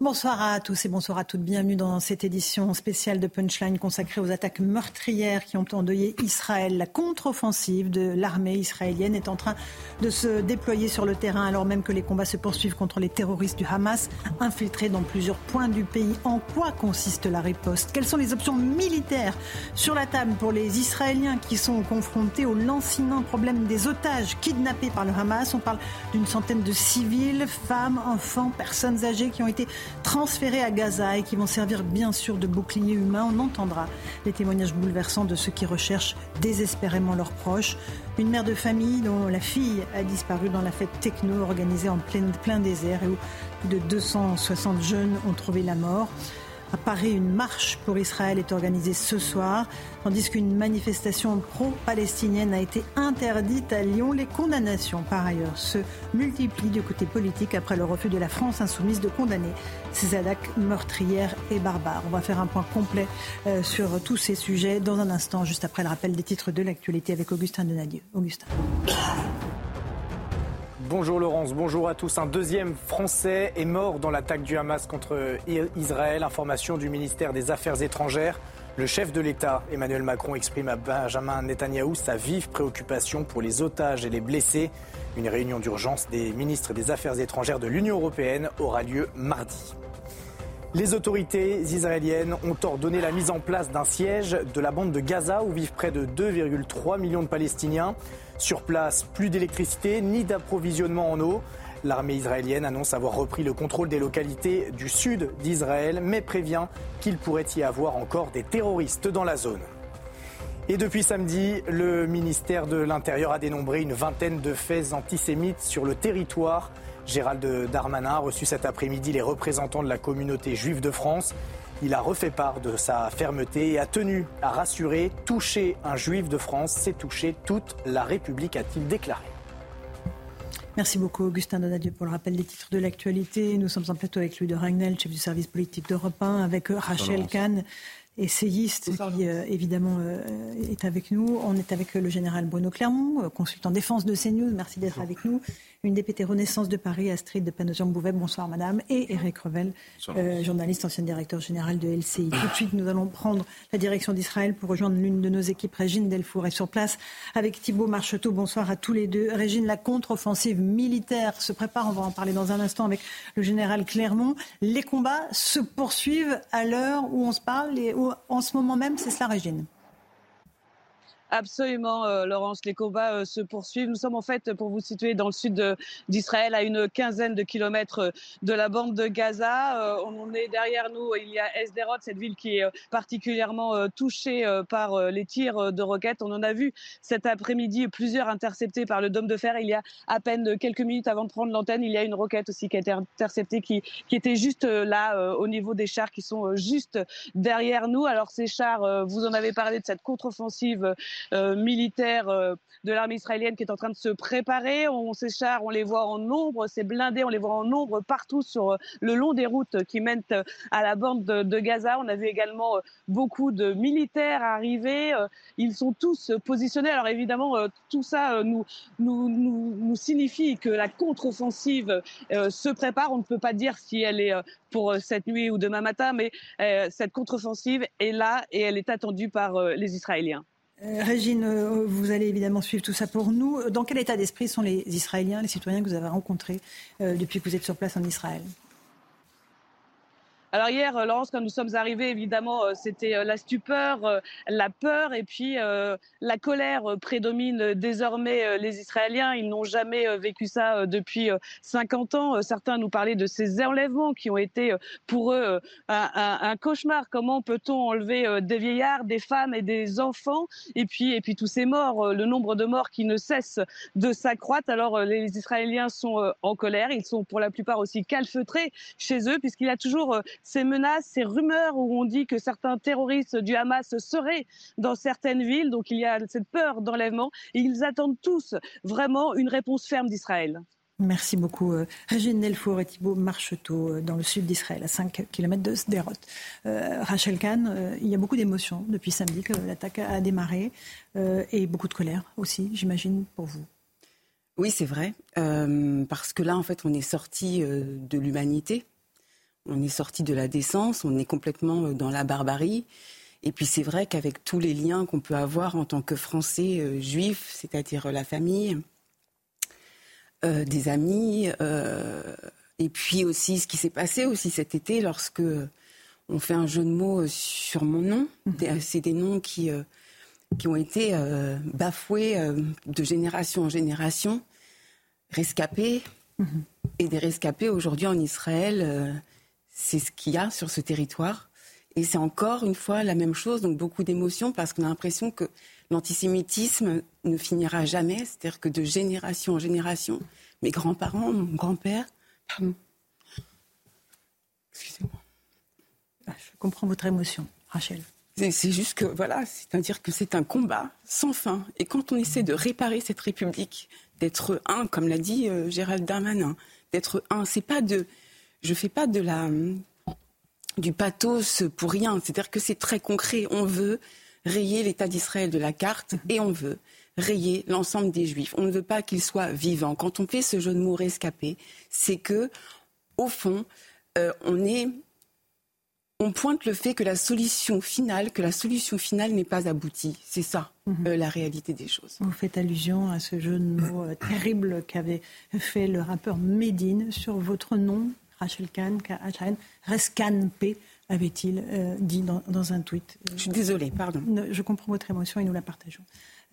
Bonsoir à tous et bonsoir à toutes. Bienvenue dans cette édition spéciale de Punchline consacrée aux attaques meurtrières qui ont endeuillé Israël. La contre-offensive de l'armée israélienne est en train de se déployer sur le terrain alors même que les combats se poursuivent contre les terroristes du Hamas infiltrés dans plusieurs points du pays. En quoi consiste la riposte? Quelles sont les options militaires sur la table pour les Israéliens qui sont confrontés au lancinant problème des otages kidnappés par le Hamas? On parle d'une centaine de civils, femmes, enfants, personnes âgées qui ont été transférés à Gaza et qui vont servir bien sûr de bouclier humain. On entendra les témoignages bouleversants de ceux qui recherchent désespérément leurs proches. Une mère de famille dont la fille a disparu dans la fête techno organisée en plein, désert et où plus de 260 jeunes ont trouvé la mort. À Paris, une marche pour Israël est organisée ce soir, tandis qu'une manifestation pro-palestinienne a été interdite à Lyon. Les condamnations, par ailleurs, se multiplient du côté politique après le refus de la France insoumise de condamner ces attaques meurtrières et barbares. On va faire un point complet euh, sur tous ces sujets dans un instant, juste après le rappel des titres de l'actualité avec Augustin Donadieu. Augustin. Bonjour Laurence, bonjour à tous. Un deuxième Français est mort dans l'attaque du Hamas contre Israël. Information du ministère des Affaires étrangères. Le chef de l'État, Emmanuel Macron, exprime à Benjamin Netanyahou sa vive préoccupation pour les otages et les blessés. Une réunion d'urgence des ministres des Affaires étrangères de l'Union européenne aura lieu mardi. Les autorités israéliennes ont ordonné la mise en place d'un siège de la bande de Gaza où vivent près de 2,3 millions de Palestiniens. Sur place, plus d'électricité ni d'approvisionnement en eau. L'armée israélienne annonce avoir repris le contrôle des localités du sud d'Israël, mais prévient qu'il pourrait y avoir encore des terroristes dans la zone. Et depuis samedi, le ministère de l'Intérieur a dénombré une vingtaine de faits antisémites sur le territoire. Gérald Darmanin a reçu cet après-midi les représentants de la communauté juive de France. Il a refait part de sa fermeté et a tenu à rassurer toucher un juif de France, c'est toucher toute la République, a-t-il déclaré. Merci beaucoup, Augustin Donadieu, pour le rappel des titres de l'actualité. Nous sommes en plateau avec Louis de Ragnel, chef du service politique d'Europe 1, avec Rachel Kahn, essayiste qui euh, évidemment euh, est avec nous. On est avec le général Bruno Clermont, euh, consultant défense de CNews. Merci d'être avec nous. Une députée Renaissance de Paris, Astrid de Panosian-Bouvet. Bonsoir madame. Et Eric Revel, journaliste, ancien directeur général de LCI. Tout de suite, nous allons prendre la direction d'Israël pour rejoindre l'une de nos équipes. Régine Delfour est sur place avec Thibault Marcheteau. Bonsoir à tous les deux. Régine, la contre-offensive militaire se prépare. On va en parler dans un instant avec le général Clermont. Les combats se poursuivent à l'heure où on se parle et où en ce moment même, c'est cela, Régine? Absolument, euh, Laurence. Les combats euh, se poursuivent. Nous sommes en fait, pour vous situer, dans le sud d'Israël, à une quinzaine de kilomètres euh, de la bande de Gaza. on est derrière nous. Il y a Esderot, cette ville qui est particulièrement touchée par les tirs de roquettes. On en a vu cet après-midi plusieurs interceptés par le dôme de fer. Il y a à peine quelques minutes avant de prendre l'antenne, il y a une roquette aussi qui a été interceptée, qui, qui était juste là, au niveau des chars qui sont juste derrière nous. Alors ces chars, vous en avez parlé de cette contre-offensive euh, militaire euh, de l'armée israélienne qui est en train de se préparer. On, ces chars, on les voit en nombre, ces blindés, on les voit en nombre partout sur euh, le long des routes qui mènent à la bande de, Gaza. On a vu également beaucoup de militaires arriver. Ils sont tous positionnés. Alors évidemment, tout ça nous signifie que la contre-offensive se prépare. On ne peut pas dire si elle est pour cette nuit ou demain matin, mais cette contre-offensive est là et elle est attendue par les Israéliens. Euh, Régine, euh, vous allez évidemment suivre tout ça pour nous. Dans quel état d'esprit sont les Israéliens, les citoyens que vous avez rencontrés euh, depuis que vous êtes sur place en Israël? Alors hier, euh, Laurence, quand nous sommes arrivés, évidemment, euh, c'était euh, la stupeur, la peur et puis la colère prédomine désormais les Israéliens. Ils n'ont jamais vécu ça depuis 50 ans. Certains nous parlaient de ces enlèvements qui ont été pour eux un, cauchemar. Comment peut-on enlever des vieillards, des femmes et des enfants et puis, et puis tous ces morts, le nombre de morts qui ne cesse de s'accroître? Alors les Israéliens sont en colère. Ils sont pour la plupart aussi calfeutrés chez eux puisqu'il y a toujours ces menaces, ces rumeurs où on dit que certains terroristes du Hamas seraient dans certaines villes. Donc il y a cette peur d'enlèvement. Et ils attendent tous vraiment une réponse ferme d'Israël. Merci beaucoup. Euh, Régine Nelfour et Thibault Marcheteau euh, dans le sud d'Israël, à 5 km de Sderot. Euh, Rachel Kahn, il y a beaucoup d'émotions depuis samedi que l'attaque a démarré et beaucoup de colère aussi, j'imagine, pour vous. Oui, c'est vrai. parce que là, en fait, on est sorti de l'humanité on est sorti de la décence, on est complètement euh, dans la barbarie. Et puis c'est vrai qu'avec tous les liens qu'on peut avoir en tant que Français euh, juifs, c'est-à-dire euh, la famille, des amis, et puis aussi ce qui s'est passé aussi cet été lorsque on fait un jeu de mots sur mon nom. Mhm. C'est des noms qui, qui ont été bafoués de génération en génération, rescapés. Mhm. Et des rescapés aujourd'hui en Israël, c'est ce qu'il y a sur ce territoire. Et c'est encore une fois la même chose, donc beaucoup d'émotions, parce qu'on a l'impression que l'antisémitisme ne finira jamais, c'est-à-dire que de génération en génération, mes grands-parents, mon grand-père, pardon, excusez-moi. Ah, je comprends votre émotion, Rachel. C'est juste que, voilà, c'est-à-dire que c'est un combat sans fin. Et quand on essaie de réparer cette République, d'être un, comme l'a dit euh, Gérald Darmanin, d'être un, c'est pas de je fais pas de la du pathos pour rien. C'est-à-dire que c'est très concret. On veut rayer l'État d'Israël de la carte et on veut rayer l'ensemble des Juifs. On ne veut pas qu'ils soient vivants. Quand on fait ce jeu de mots rescapé, c'est que, au fond, euh, on est on pointe le fait que la solution finale, que la solution finale n'est pas aboutie. C'est ça, mhm. euh, la réalité des choses. Vous faites allusion à ce jeu de mots euh, terrible qu'avait fait le rappeur Medine sur votre nom, Rachel Kahn, Rescan P, avait-il euh, dit dans, un tweet. Je suis désolée, pardon. je comprends votre émotion et nous la partageons.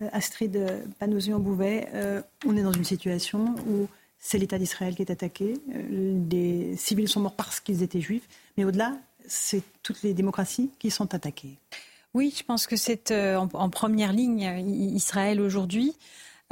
Euh, Astrid Panosian-Bouvet, euh, on est dans une situation où c'est l'État d'Israël qui est attaqué. des civils sont morts parce qu'ils étaient juifs. Mais au-delà, c'est toutes les démocraties qui sont attaquées. Oui, je pense que c'est en, première ligne Israël aujourd'hui.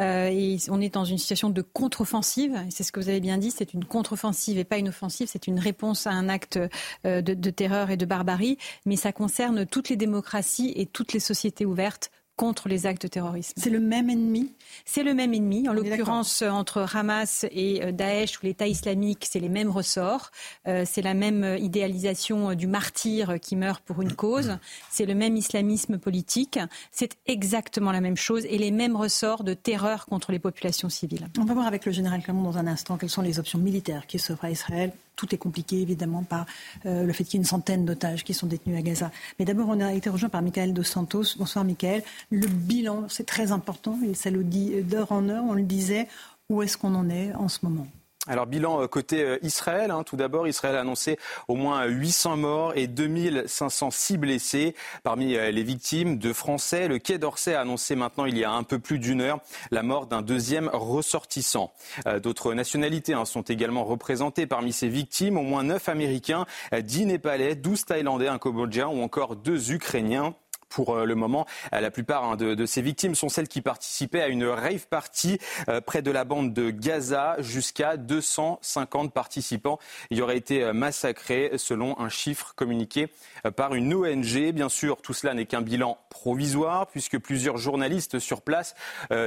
Euh, et on est dans une situation de contre-offensive. C'est ce que vous avez bien dit. C'est une contre-offensive et pas une offensive. C'est une réponse à un acte euh, de, de terreur et de barbarie. Mais ça concerne toutes les démocraties et toutes les sociétés ouvertes contre les actes de terrorisme. C'est le même ennemi C'est le même ennemi. En l'occurrence, entre Hamas et euh, Daesh ou l'État islamique, c'est les mêmes ressorts. Euh, c'est la même idéalisation du martyr qui meurt pour une cause. C'est le même islamisme politique. C'est exactement la même chose et les mêmes ressorts de terreur contre les populations civiles. On va voir avec le général Clermont dans un instant quelles sont les options militaires qui s'offrent à Israël tout est compliqué évidemment par euh, le fait qu'il y ait une centaine d'otages qui sont détenus à Gaza. Mais d'abord, on a été rejoint par Michael Dos Santos. Bonsoir Michael. Le bilan, c'est très important, et ça le dit d'heure en heure, on le disait. Où est-ce qu'on en est en ce moment? Alors bilan euh, côté euh, Israël, hein, tout d'abord, Israël a annoncé au moins 800 morts et 2506 blessés. Parmi euh, les victimes, de Français, le Quai d'Orsay a annoncé maintenant il y a un peu plus d'une heure la mort d'un deuxième ressortissant. D'autres nationalités hein, sont également représentées parmi ces victimes, au moins 9 Américains, 10 Népalais, 12 Thaïlandais, un Cambodgien ou encore deux Ukrainiens pour euh, le moment. Euh, la plupart hein, de, ces victimes sont celles qui participaient à une rave party euh, près de la bande de Gaza. Jusqu'à 250 participants y auraient été massacrés selon un chiffre communiqué par une ONG. Bien sûr, tout cela n'est qu'un bilan provisoire puisque plusieurs journalistes sur place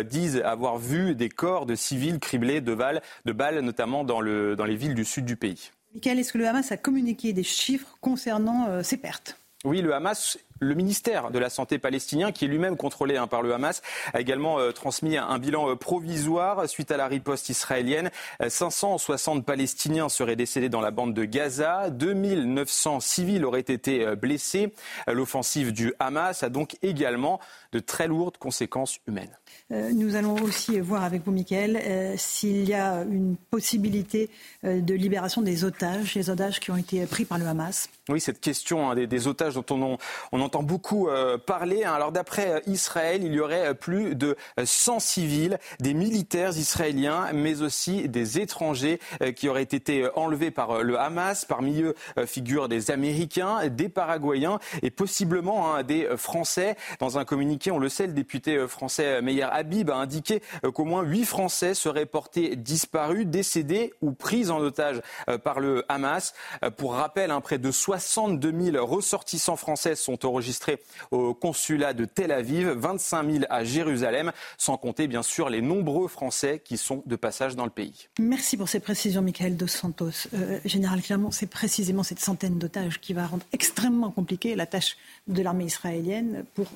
disent avoir vu des corps de civils criblés de balles, de balles notamment dans, le, dans les villes du sud du pays. Michael, est-ce que le Hamas a communiqué des chiffres concernant ses pertes? Oui, le Hamas Le ministère de la Santé palestinien, qui est lui-même contrôlé hein, par le Hamas, a également euh, transmis un bilan euh, provisoire suite à la riposte israélienne. 560 Palestiniens seraient décédés dans la bande de Gaza. 2900 civils auraient été blessés. L'offensive du Hamas a donc également de très lourdes conséquences humaines. Euh, nous allons aussi voir avec vous, Michael, euh, s'il y a une possibilité euh, de libération des otages, les otages qui ont été pris par le Hamas. Oui, cette question hein, des, otages dont on, on entend beaucoup parler. Hein. Alors d'après Israël, il y aurait plus de 100 civils, des militaires israéliens, mais aussi des étrangers qui auraient été enlevés par le Hamas. Parmi eux figurent des Américains, des Paraguayens et possiblement hein, des Français. Dans un communiqué, on le sait, le député français Meyer Habib a indiqué euh, qu'au moins huit Français seraient portés disparus, décédés ou pris en otage euh, par le Hamas. Euh, pour rappel, près de 62 000 ressortissants français sont enregistrés au consulat de Tel Aviv, 25 000 à Jérusalem, sans compter bien sûr les nombreux Français qui sont de passage dans le pays. Merci pour ces précisions, Michael Dos Santos. Général Clermont, c'est précisément cette centaine d'otages qui va rendre extrêmement compliquée la tâche de l'armée israélienne pour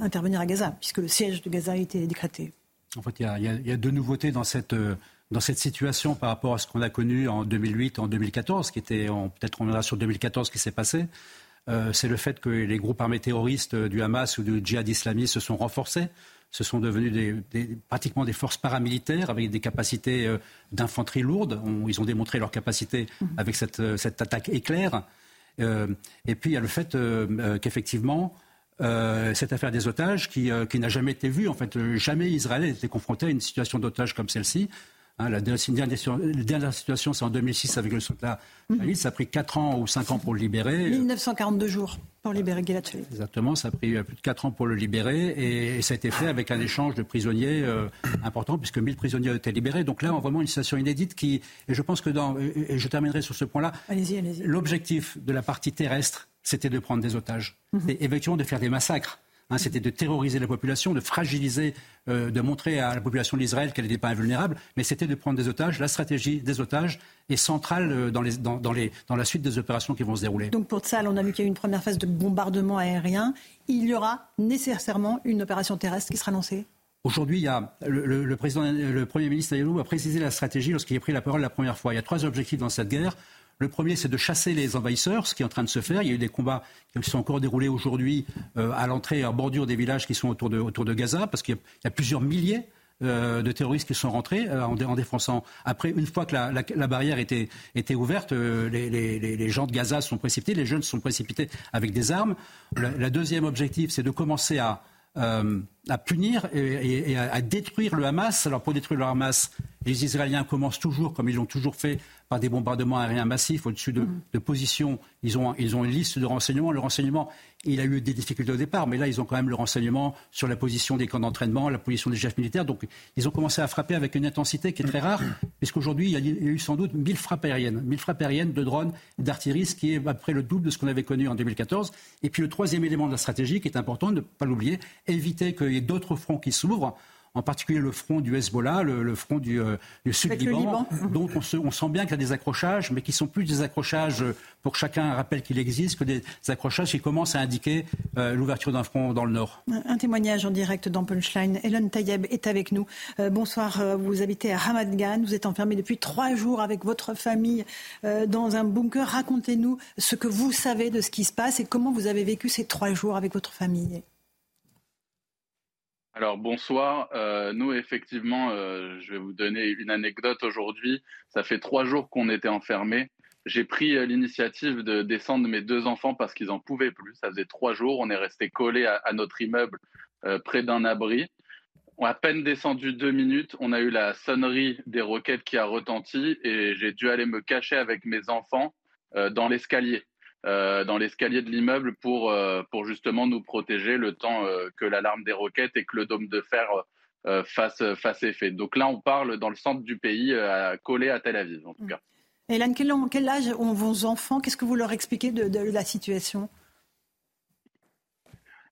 intervenir à Gaza, puisque le siège de Gaza été décrété En fait, il y, a, deux nouveautés dans cette, euh, dans cette situation par rapport à ce qu'on a connu en 2008, en 2014, qui était, peut-être on verra sur 2014 ce qui s'est passé. Euh, c'est le fait que les groupes armés terroristes du Hamas ou du djihad islamiste se sont renforcés. Ce sont devenus des, pratiquement des forces paramilitaires avec des capacités euh, d'infanterie lourde. ils ont démontré leur capacité mmh. avec cette, cette attaque éclair. et puis il y a le fait qu'effectivement, euh, cette affaire des otages euh, qui, n'a jamais été vue. En fait, jamais Israël été confronté à une situation d'otage comme celle-ci. Hein, la, dernière, situation, c'est en 2006 avec le soldat mhm. Ça a pris 4 ans ou 5 ans pour le libérer. 1942 jours pour libérer Gilad Exactement, ça a pris euh, plus de 4 ans pour le libérer et, ça a été fait avec un échange de prisonniers important puisque 1000 prisonniers ont été libérés. Donc là, on a vraiment une situation inédite qui, et je pense que dans, et je terminerai sur ce point-là, l'objectif de la partie terrestre, c'était de prendre des otages. Mhm. Et effectivement de faire des massacres. Hein, c'était de terroriser la population, de fragiliser, euh, de montrer à la population d'Israël qu'elle n'était pas invulnérable, mais c'était de prendre des otages. La stratégie des otages est centrale euh, dans, les, dans, dans, les, dans, la suite des opérations qui vont se dérouler. Donc pour ça, on a vu qu'il y a eu une première phase de bombardement aérien. Il y aura nécessairement une opération terrestre qui sera lancée? Aujourd'hui, il y a le, le, président, le Premier ministre Ayalou a précisé la stratégie lorsqu'il a pris la parole la première fois. Il y a trois objectifs dans cette guerre. Le premier, c'est de chasser les envahisseurs, ce qui est en train de se faire. Il y a eu des combats qui sont encore déroulés aujourd'hui euh, à l'entrée, en bordure des villages qui sont autour de, Gaza, parce qu'il y, a plusieurs milliers euh, de terroristes qui sont rentrés euh, en, défonçant. Après, une fois que la, barrière était, ouverte, les, gens de Gaza sont précipités, les jeunes sont précipités avec des armes. Le deuxième objectif, c'est de commencer à punir et, à, détruire le Hamas. Alors pour détruire le Hamas, les Israéliens commencent toujours, comme ils l'ont toujours fait, par des bombardements aériens massifs au-dessus de, mm. positions. Ils ont, ils ont une liste de renseignements. Le renseignement, il a eu des difficultés au départ, mais là, ils ont quand même le renseignement sur la position des camps d'entraînement, la position des chefs militaires. Donc, ils ont commencé à frapper avec une intensité qui est très rare, puisqu'aujourd'hui, il y a eu sans doute 1000 frappes aériennes. 1000 frappes aériennes de drones, d'artillerie, ce qui est à peu près le double de ce qu'on avait connu en 2014. Et puis, le troisième élément de la stratégie, qui est important, ne pas l'oublier, éviter qu'il y ait d'autres fronts qui s'ouvrent en particulier le front du Hezbollah, le, front du, euh, sud-Liban, dont on, sent bien qu'il y a des accrochages, mais qui sont plus des accrochages euh, pour chacun rappelle qu'il existe, que des accrochages qui commencent à indiquer euh, l'ouverture d'un front dans le nord. Un témoignage en direct dans Punchline. Hélène Tayeb est avec nous. bonsoir, vous habitez à Hamad Gan, vous êtes enfermé depuis trois jours avec votre famille dans un bunker. Racontez-nous ce que vous savez de ce qui se passe et comment vous avez vécu ces trois jours avec votre famille. Alors bonsoir. Euh, nous effectivement, euh, je vais vous donner une anecdote aujourd'hui. Ça fait trois jours qu'on était enfermés. J'ai pris euh, l'initiative de descendre mes deux enfants parce qu'ils en pouvaient plus. Ça faisait trois jours. On est resté collés à, notre immeuble près d'un abri. On a à peine descendu deux minutes. On a eu la sonnerie des roquettes qui a retenti et j'ai dû aller me cacher avec mes enfants dans l'escalier. Euh, dans l'escalier de l'immeuble pour, euh, pour justement nous protéger le temps euh, que l'alarme des roquettes et que le dôme de fer fasse, fasse effet. Donc là, on parle dans le centre du pays, collé à Tel Aviv en tout cas. Hélène, quel, quel âge ont vos enfants? Qu'est-ce que vous leur expliquez de, de la situation?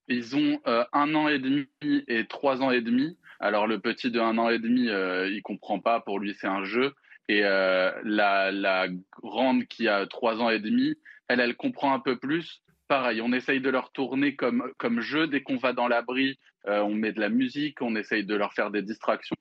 Ils ont un an et demi et trois ans et demi. Alors le petit de un an et demi, il comprend pas. Pour lui, c'est un jeu. Et la, la grande qui a trois ans et demi, elle, elle comprend un peu plus pareil, on essaye de leur tourner comme, comme jeu. Dès qu'on va dans l'abri, on met de la musique, on essaye de leur faire des distractions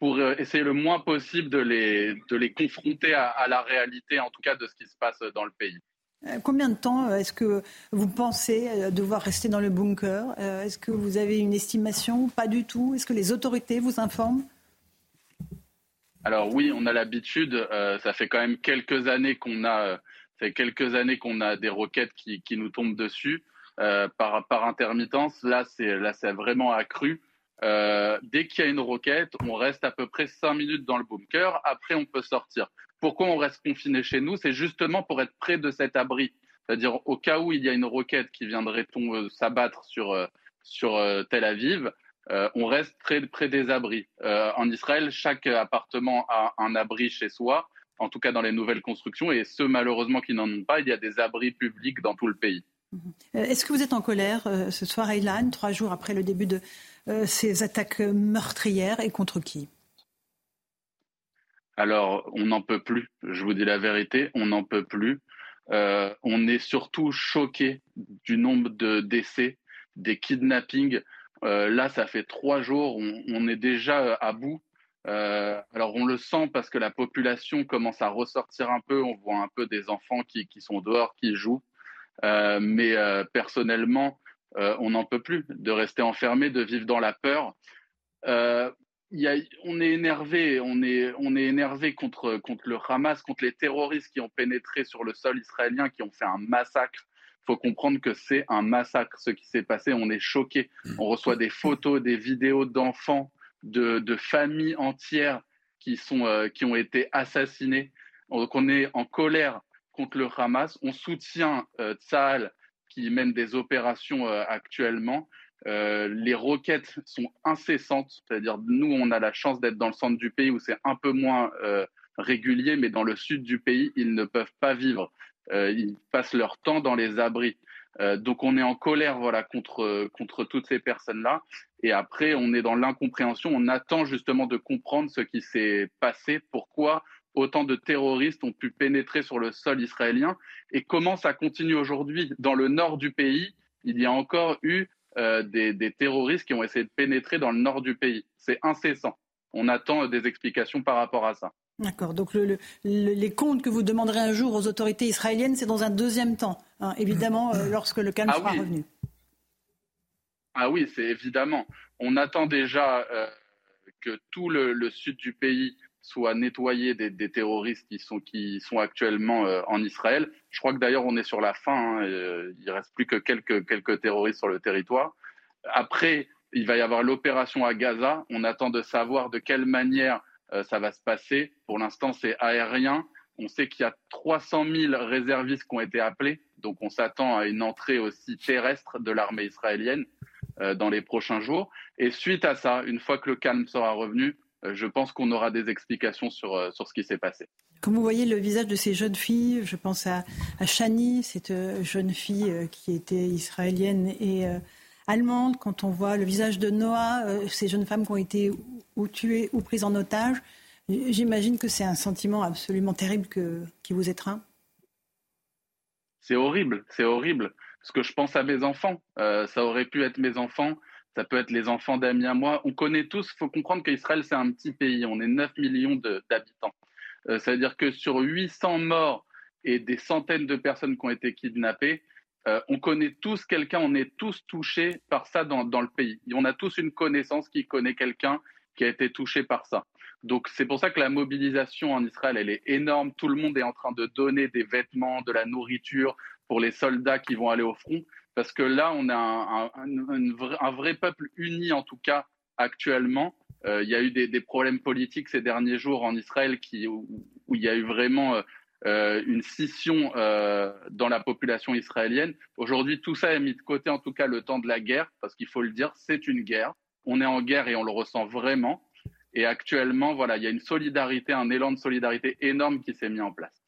pour essayer le moins possible de les, de les confronter à, à la réalité, en tout cas de ce qui se passe dans le pays. Euh, combien de temps euh, est-ce que vous pensez euh, devoir rester dans le bunker? Est-ce que vous avez une estimation? Pas du tout. Est-ce que les autorités vous informent? Alors oui, on a l'habitude. ça fait quand même quelques années qu'on a, fait quelques années qu'on a des roquettes qui, nous tombent dessus par, par intermittence. Là, c'est vraiment accru. dès qu'il y a une roquette, on reste à peu près cinq minutes dans le bunker. Après, on peut sortir. Pourquoi on reste confiné chez nous? C'est justement pour être près de cet abri. C'est-à-dire au cas où il y a une roquette qui viendrait euh, s'abattre sur, euh, sur euh, Tel Aviv, on reste très près des abris. en Israël, chaque appartement a un abri chez soi, en tout cas dans les nouvelles constructions, et ceux malheureusement qui n'en ont pas, il y a des abris publics dans tout le pays. Est-ce que vous êtes en colère ce soir, Aylan, trois jours après le début de ces attaques meurtrières, et contre qui? Alors, on n'en peut plus. Je vous dis la vérité, on n'en peut plus. Euh, on est surtout choqué du nombre de décès, des kidnappings. Euh, là, ça fait trois jours, on, est déjà à bout. Euh, alors, on le sent parce que la population commence à ressortir un peu. On voit un peu des enfants qui, qui sont dehors, qui jouent. mais personnellement, on n'en peut plus de rester enfermé, de vivre dans la peur on est énervé, on est, on est énervé contre, contre le Hamas, contre les terroristes qui ont pénétré sur le sol israélien, qui ont fait un massacre. Il faut comprendre que c'est un massacre ce qui s'est passé. On est choqué. On reçoit des photos, des vidéos d'enfants, de, familles entières qui, sont, euh, qui ont été assassinées. Donc on est en colère contre le Hamas. On soutient euh, qui mène des opérations euh, actuellement. Euh, les roquettes sont incessantes, c'est-à-dire nous, on a la chance d'être dans le centre du pays où c'est un peu moins régulier, mais dans le sud du pays, ils ne peuvent pas vivre. Ils passent leur temps dans les abris. Donc on est en colère voilà, contre, contre toutes ces personnes-là. Et après, on est dans l'incompréhension. On attend justement de comprendre ce qui s'est passé, pourquoi autant de terroristes ont pu pénétrer sur le sol israélien et comment ça continue aujourd'hui. Dans le nord du pays, il y a encore eu euh, des, terroristes qui ont essayé de pénétrer dans le nord du pays. C'est incessant. On attend des explications par rapport à ça. D'accord. Donc les comptes que vous demanderez un jour aux autorités israéliennes, c'est dans un deuxième temps, hein, évidemment, euh, lorsque le calme ah sera revenu. Ah oui, c'est évidemment. On attend déjà euh, que tout le, sud du pays soit nettoyé des, terroristes qui sont, qui sont actuellement euh, en Israël. Je crois que d'ailleurs on est sur la fin, hein, euh, il reste plus que quelques, quelques terroristes sur le territoire. Après, il va y avoir l'opération à Gaza. On attend de savoir de quelle manière ça va se passer. Pour l'instant, c'est aérien. On sait qu'il y a 300 000 réservistes qui ont été appelés, donc on s'attend à une entrée aussi terrestre de l'armée israélienne dans les prochains jours. Et suite à ça, une fois que le calme sera revenu, euh, je pense qu'on aura des explications sur, euh, sur ce qui s'est passé. Comme vous voyez le visage de ces jeunes filles, je pense à, à Shani, cette euh, jeune fille qui était israélienne et allemande. Quand on voit le visage de Noah, ces jeunes femmes qui ont été ou tuées ou prises en otage, j'imagine que c'est un sentiment absolument terrible qui vous étreint. C'est horrible, c'est horrible. Parce que je pense à mes enfants. ça aurait pu être mes enfants ça peut être les enfants d'amis à moi. On connaît tous, il faut comprendre qu'Israël, c'est un petit pays, on est 9 millions d'habitants. Euh, ça veut dire que sur 800 morts et des centaines de personnes qui ont été kidnappées, euh, on connaît tous quelqu'un, on est tous touchés par ça dans, le pays. on a tous une connaissance qui connaît quelqu'un qui a été touché par ça. Donc c'est pour ça que la mobilisation en Israël, elle est énorme. Tout le monde est en train de donner des vêtements, de la nourriture pour les soldats qui vont aller au front parce que là, on a un, vrai, peuple uni, en tout cas actuellement. Euh, il y a eu des, problèmes politiques ces derniers jours en Israël qui, où, il y a eu vraiment euh, euh, une scission dans la population israélienne. Aujourd'hui, tout ça est mis de côté, en tout cas le temps de la guerre, parce qu'il faut le dire, c'est une guerre. On est en guerre et on le ressent vraiment. Et actuellement, voilà, il y a une solidarité, un élan de solidarité énorme qui s'est mis en place.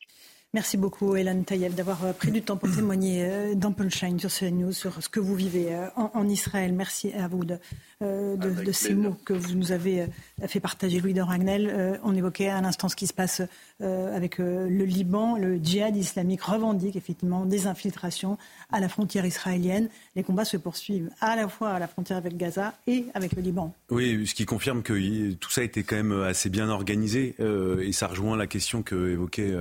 Merci beaucoup, Hélène Taïeb, d'avoir euh, pris du temps pour témoigner euh, dans Punchline sur CNews, sur ce que vous vivez euh, en, Israël. Merci à vous de, de, ces mots que vous nous avez fait partager, Louis de Ragnel. On évoquait à l'instant ce qui se passe avec le Liban. Le djihad islamique revendique effectivement des infiltrations à la frontière israélienne. Les combats se poursuivent à la fois à la frontière avec Gaza et avec le Liban. Oui, ce qui confirme que tout ça a été quand même assez bien organisé. et ça rejoint la question que évoquait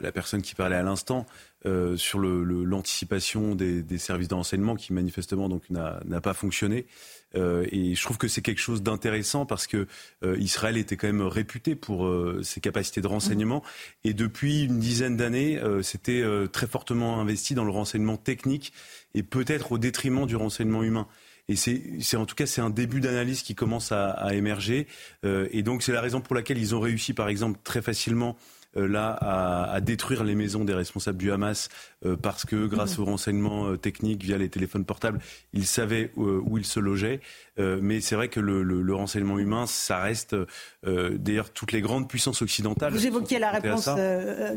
la personne qui parlait à l'instant euh, sur l'anticipation des, services d'enseignement qui manifestement donc n'a pas fonctionné. Euh, et je trouve que c'est quelque chose d'intéressant parce que euh, Israël était quand même réputé pour ses capacités de renseignement et depuis une dizaine d'années, c'était très fortement investi dans le renseignement technique et peut-être au détriment du renseignement humain. Et c'est en tout cas c'est un début d'analyse qui commence à, à émerger. et donc c'est la raison pour laquelle ils ont réussi par exemple très facilement euh, là à, détruire les maisons des responsables du Hamas euh, parce que grâce mhm. aux renseignements euh, techniques via les téléphones portables, ils savaient où, ils se logeaient. mais c'est vrai que le, renseignement humain, ça reste d'ailleurs toutes les grandes puissances occidentales. Vous évoquiez la réponse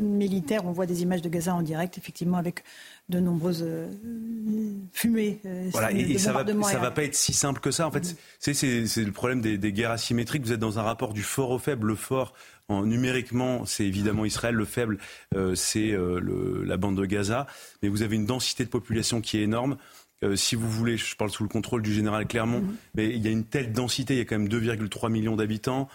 militaire. On voit des images de Gaza en direct, effectivement, avec de nombreuses fumées. voilà, et, ça va, ça va pas être si simple que ça. En fait, mhm. c'est le problème des, des, guerres asymétriques. Vous êtes dans un rapport du fort au faible. Le fort numériquement, c'est évidemment Israël. Le faible, euh, c'est euh, la bande de Gaza. Mais vous avez une densité de population qui est énorme. Euh, si vous voulez, je parle sous le contrôle du général Clermont, mhm. mais il y a une telle densité, il y a quand même 2,3 millions d'habitants,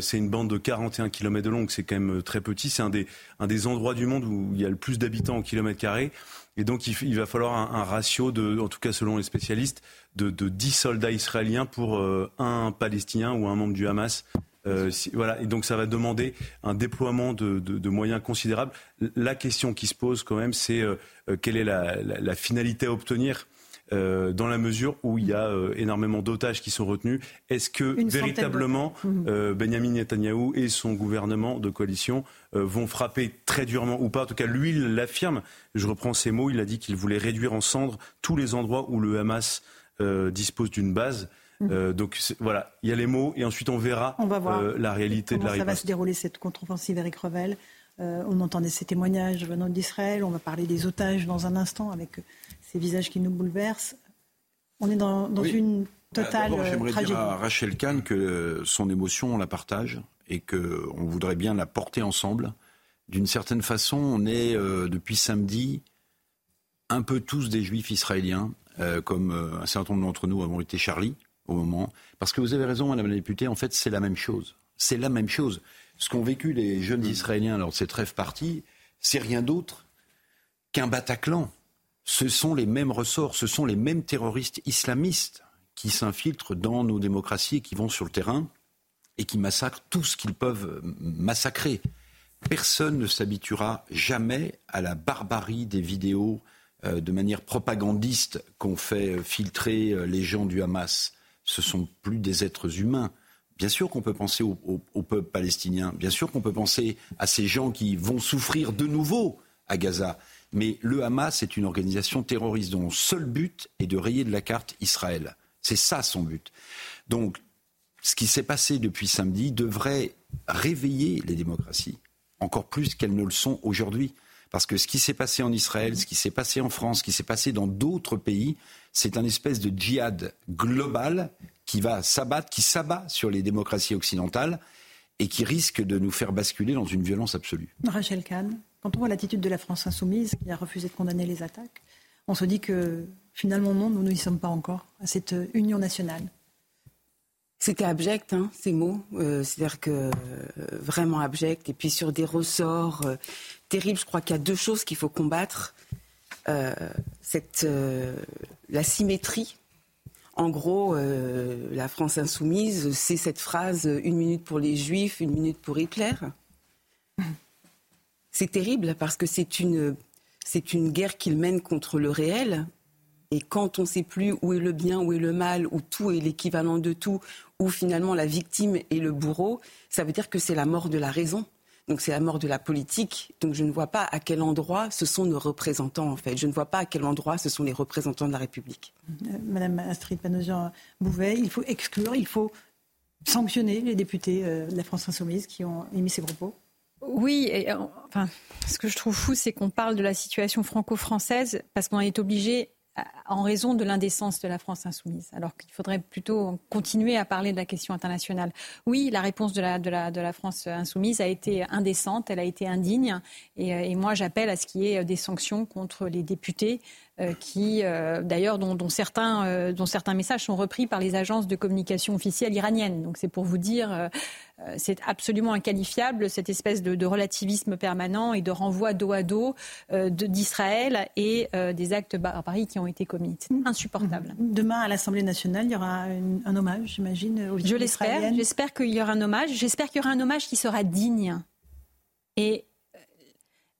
c'est une bande de 41 km de long, c'est quand même très petit, c'est un des, un des endroits du monde où il y a le plus d'habitants au kilomètre carré, et donc il, va falloir un, ratio, de, en tout cas selon les spécialistes, de, de 10 soldats israéliens pour un Palestinien ou un membre du Hamas euh, voilà, et donc ça va demander un déploiement de, moyens considérables. La question qui se pose quand même, c'est euh, euh, quelle est la, finalité à obtenir dans la mesure où il y a énormément d'otages qui sont retenus. Est-ce que véritablement mmh. Benjamin Netanyahou et son gouvernement de coalition vont frapper très durement ou pas? En tout cas, lui, il l'affirme. Je reprends ses mots. Il a dit qu'il voulait réduire en cendres tous les endroits où le Hamas dispose d'une base. Mhm. Euh, donc voilà, il y a les mots et ensuite on verra euh, la réalité de la. Ça va se dérouler cette contre-offensive, Eric Revel. Euh, on entendait ces témoignages venant d'Israël. On va parler des otages dans un instant avec ces visages qui nous bouleversent. On est dans, une bah, totale tragédie. J'aimerais dire à Rachel Kahn que son émotion, on la partage et qu'on voudrait bien la porter ensemble. D'une certaine façon, on est depuis samedi un peu tous des juifs israéliens, comme un certain nombre d'entre nous avons été Charlie au moment. Parce que vous avez raison, Madame la députée, en fait, c'est la même chose. C'est la même chose. Ce qu'ont vécu les jeunes mm. Israéliens lors de cette rêve partie, c'est rien d'autre qu'un Bataclan. Ce sont les mêmes ressorts, ce sont les mêmes terroristes islamistes qui s'infiltrent dans nos démocraties et qui vont sur le terrain et qui massacrent tout ce qu'ils peuvent massacrer. Personne ne s'habituera jamais à la barbarie des vidéos euh, de manière propagandiste qu'ont fait filtrer euh, les gens du Hamas ce sont plus des êtres humains. Bien sûr qu'on peut penser au, peuple palestinien, bien sûr qu'on peut penser à ces gens qui vont souffrir de nouveau à Gaza. Mais le Hamas est une organisation terroriste dont le seul but est de rayer de la carte Israël. C'est ça son but. Donc, ce qui s'est passé depuis samedi devrait réveiller les démocraties, encore plus qu'elles ne le sont aujourd'hui. Parce que ce qui s'est passé en Israël, ce qui s'est passé en France, ce qui s'est passé dans d'autres pays, c'est un espèce de djihad global qui va s'abattre, qui s'abat sur les démocraties occidentales et qui risque de nous faire basculer dans une violence absolue. Rachel Kahn, quand on voit l'attitude de la France insoumise qui a refusé de condamner les attaques, on se dit que finalement non, nous n'y sommes pas encore à cette union nationale. C'était abject, hein, ces mots. Euh, c'est-à-dire que euh, vraiment abject. Et puis sur des ressorts euh, terribles, je crois qu'il y a deux choses qu'il faut combattre. Cette, la symétrie. En gros, la France insoumise, c'est cette phrase une minute pour les Juifs, une minute pour Hitler. C'est terrible parce que c'est une, c'est une guerre qu'il mène contre le réel. Et quand on ne sait plus où est le bien, où est le mal, où tout est l'équivalent de tout, où finalement la victime est le bourreau, ça veut dire que c'est la mort de la raison. Donc c'est la mort de la politique. Donc je ne vois pas à quel endroit ce sont nos représentants en fait. Je ne vois pas à quel endroit ce sont les représentants de la République. Euh, Madame Astrid Panosian-Bouvet, il faut exclure, il faut sanctionner les députés euh, de la France Insoumise qui ont émis ces propos Oui, et, enfin, ce que je trouve fou, c'est qu'on parle de la situation franco-française parce qu'on est obligé en raison de l'indécence de la France insoumise, alors qu'il faudrait plutôt continuer à parler de la question internationale. Oui, la réponse de la, France insoumise a été indécente, elle a été indigne, et, et moi j'appelle à ce qu'il y ait des sanctions contre les députés euh, qui, euh, d'ailleurs, dont, dont, certains, euh, dont certains messages sont repris par les agences de communication officielles iraniennes. Donc c'est pour vous dire, c'est absolument inqualifiable cette espèce de, de, relativisme permanent et de renvoi dos à dos d'Israël et des actes barbaries qui ont été commis. C'est insupportable. Demain, à l'Assemblée nationale, il y aura un hommage, j'imagine, aux Je l'espère. J'espère qu'il y aura un hommage. J'espère qu'il y aura un hommage qui sera digne. Et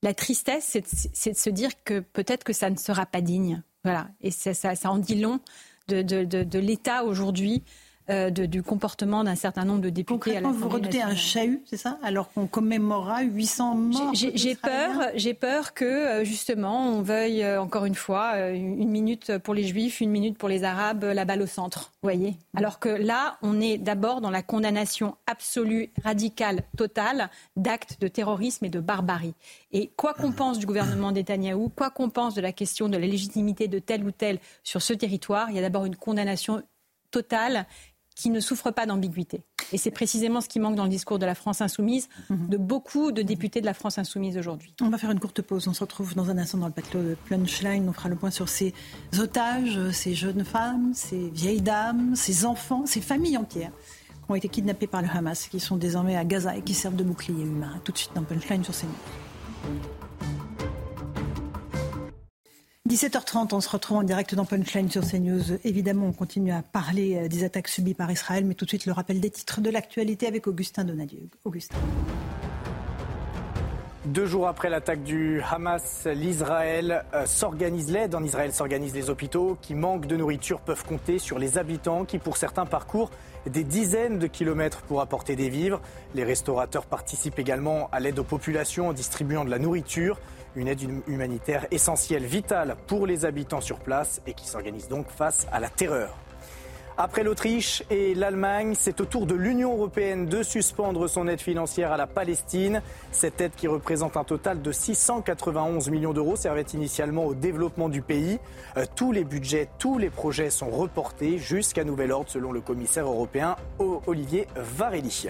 la tristesse, c'est de, se dire que peut-être que ça ne sera pas digne. Voilà. Et ça, ça, en dit long de, de l'État aujourd'hui euh, du comportement d'un certain nombre de députés. à vous redoutez un chahut, c'est ça Alors qu'on commémorera 800 morts. J'ai peur, j'ai peur que euh, justement on veuille euh, encore une fois une minute pour les Juifs, une minute pour les Arabes, la balle au centre. Voyez. Alors que là, on est d'abord dans la condamnation absolue, radicale, totale d'actes de terrorisme et de barbarie. Et quoi qu'on pense du gouvernement Netanyahou, quoi qu'on pense de la question de la légitimité de tel ou tel sur ce territoire, il y a d'abord une condamnation totale qui ne souffre pas d'ambiguïté. Et c'est précisément ce qui manque dans le discours de la France insoumise, mhm. de beaucoup de députés de la France insoumise aujourd'hui. On va faire une courte pause. On se retrouve dans un instant dans le plateau de Plunchline. On fera le point sur ces otages, ces jeunes femmes, ces vieilles dames, ces enfants, ces familles entières qui ont été kidnappées par le Hamas, qui sont désormais à Gaza et qui servent de bouclier humain. Tout de suite dans Punchline sur CNews. 17h30, on se retrouve en direct dans Punchline sur CNews. Évidemment, on continue à parler euh, des attaques subies par Israël, mais tout de suite le rappel des titres de l'actualité avec Augustin Donadieu. Augustin. Deux jours après l'attaque du Hamas, l'Israël euh, s'organise, l'aide en Israël s'organise. Les hôpitaux qui manquent de nourriture peuvent compter sur les habitants qui, pour certains, parcourent des dizaines de kilomètres pour apporter des vivres. Les restaurateurs participent également à l'aide aux populations en distribuant de la nourriture. Une aide humanitaire essentielle, vitale pour les habitants sur place et qui s'organise donc face à la terreur. Après l'Autriche et l'Allemagne, c'est au tour de l'Union européenne de suspendre son aide financière à la Palestine. Cette aide qui représente un total de 691 millions d'euros servait initialement au développement du pays. Euh, tous les budgets, tous les projets sont reportés jusqu'à nouvel ordre selon le commissaire européen Olivier Varelli.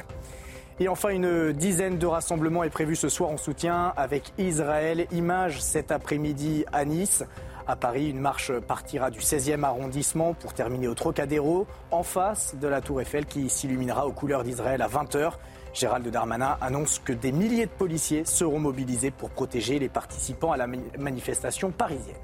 Et enfin, une dizaine de rassemblements est prévue ce soir en soutien avec Israël. Image cet après-midi à Nice. À Paris, une marche partira du 16e arrondissement pour terminer au Trocadéro, en face de la Tour Eiffel qui s'illuminera aux couleurs d'Israël à 20h. Gérald Darmanin annonce que des milliers de policiers seront mobilisés pour protéger les participants à la manifestation parisienne.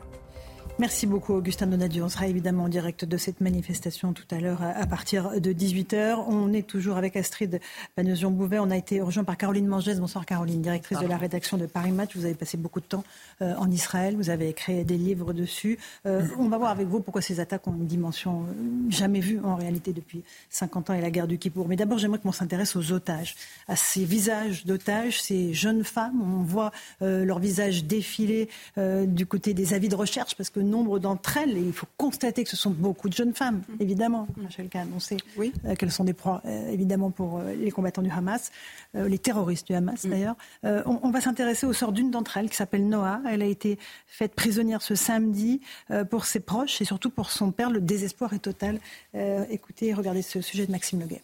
Merci beaucoup, Augustin Donadieu. On sera évidemment en direct de cette manifestation tout à l'heure à partir de 18h. On est toujours avec Astrid Paneuzion-Bouvet. On a été rejoint par Caroline Mangès. Bonsoir, Caroline, directrice de la rédaction de Paris Match. Vous avez passé beaucoup de temps euh, en Israël. Vous avez écrit des livres dessus. Euh, on va voir avec vous pourquoi ces attaques ont une dimension euh, jamais vue en réalité depuis 50 ans et la guerre du Kippour. Mais d'abord, j'aimerais qu'on s'intéresse aux otages, à ces visages d'otages, ces jeunes femmes. On voit leur visage défiler du côté des avis de recherche parce que nombre d'entre elles, et il faut constater que ce sont beaucoup de jeunes femmes, mm. évidemment, Rachel Kahn, on sait oui. Euh, qu'elles sont des proies, euh, évidemment, pour euh, les combattants du Hamas, les terroristes du Hamas mm. d'ailleurs. On, va s'intéresser au sort d'une d'entre elles qui s'appelle Noah. Elle a été faite prisonnière ce samedi pour ses proches et surtout pour son père. Le désespoir est total. écoutez, regardez ce sujet de Maxime Leguet.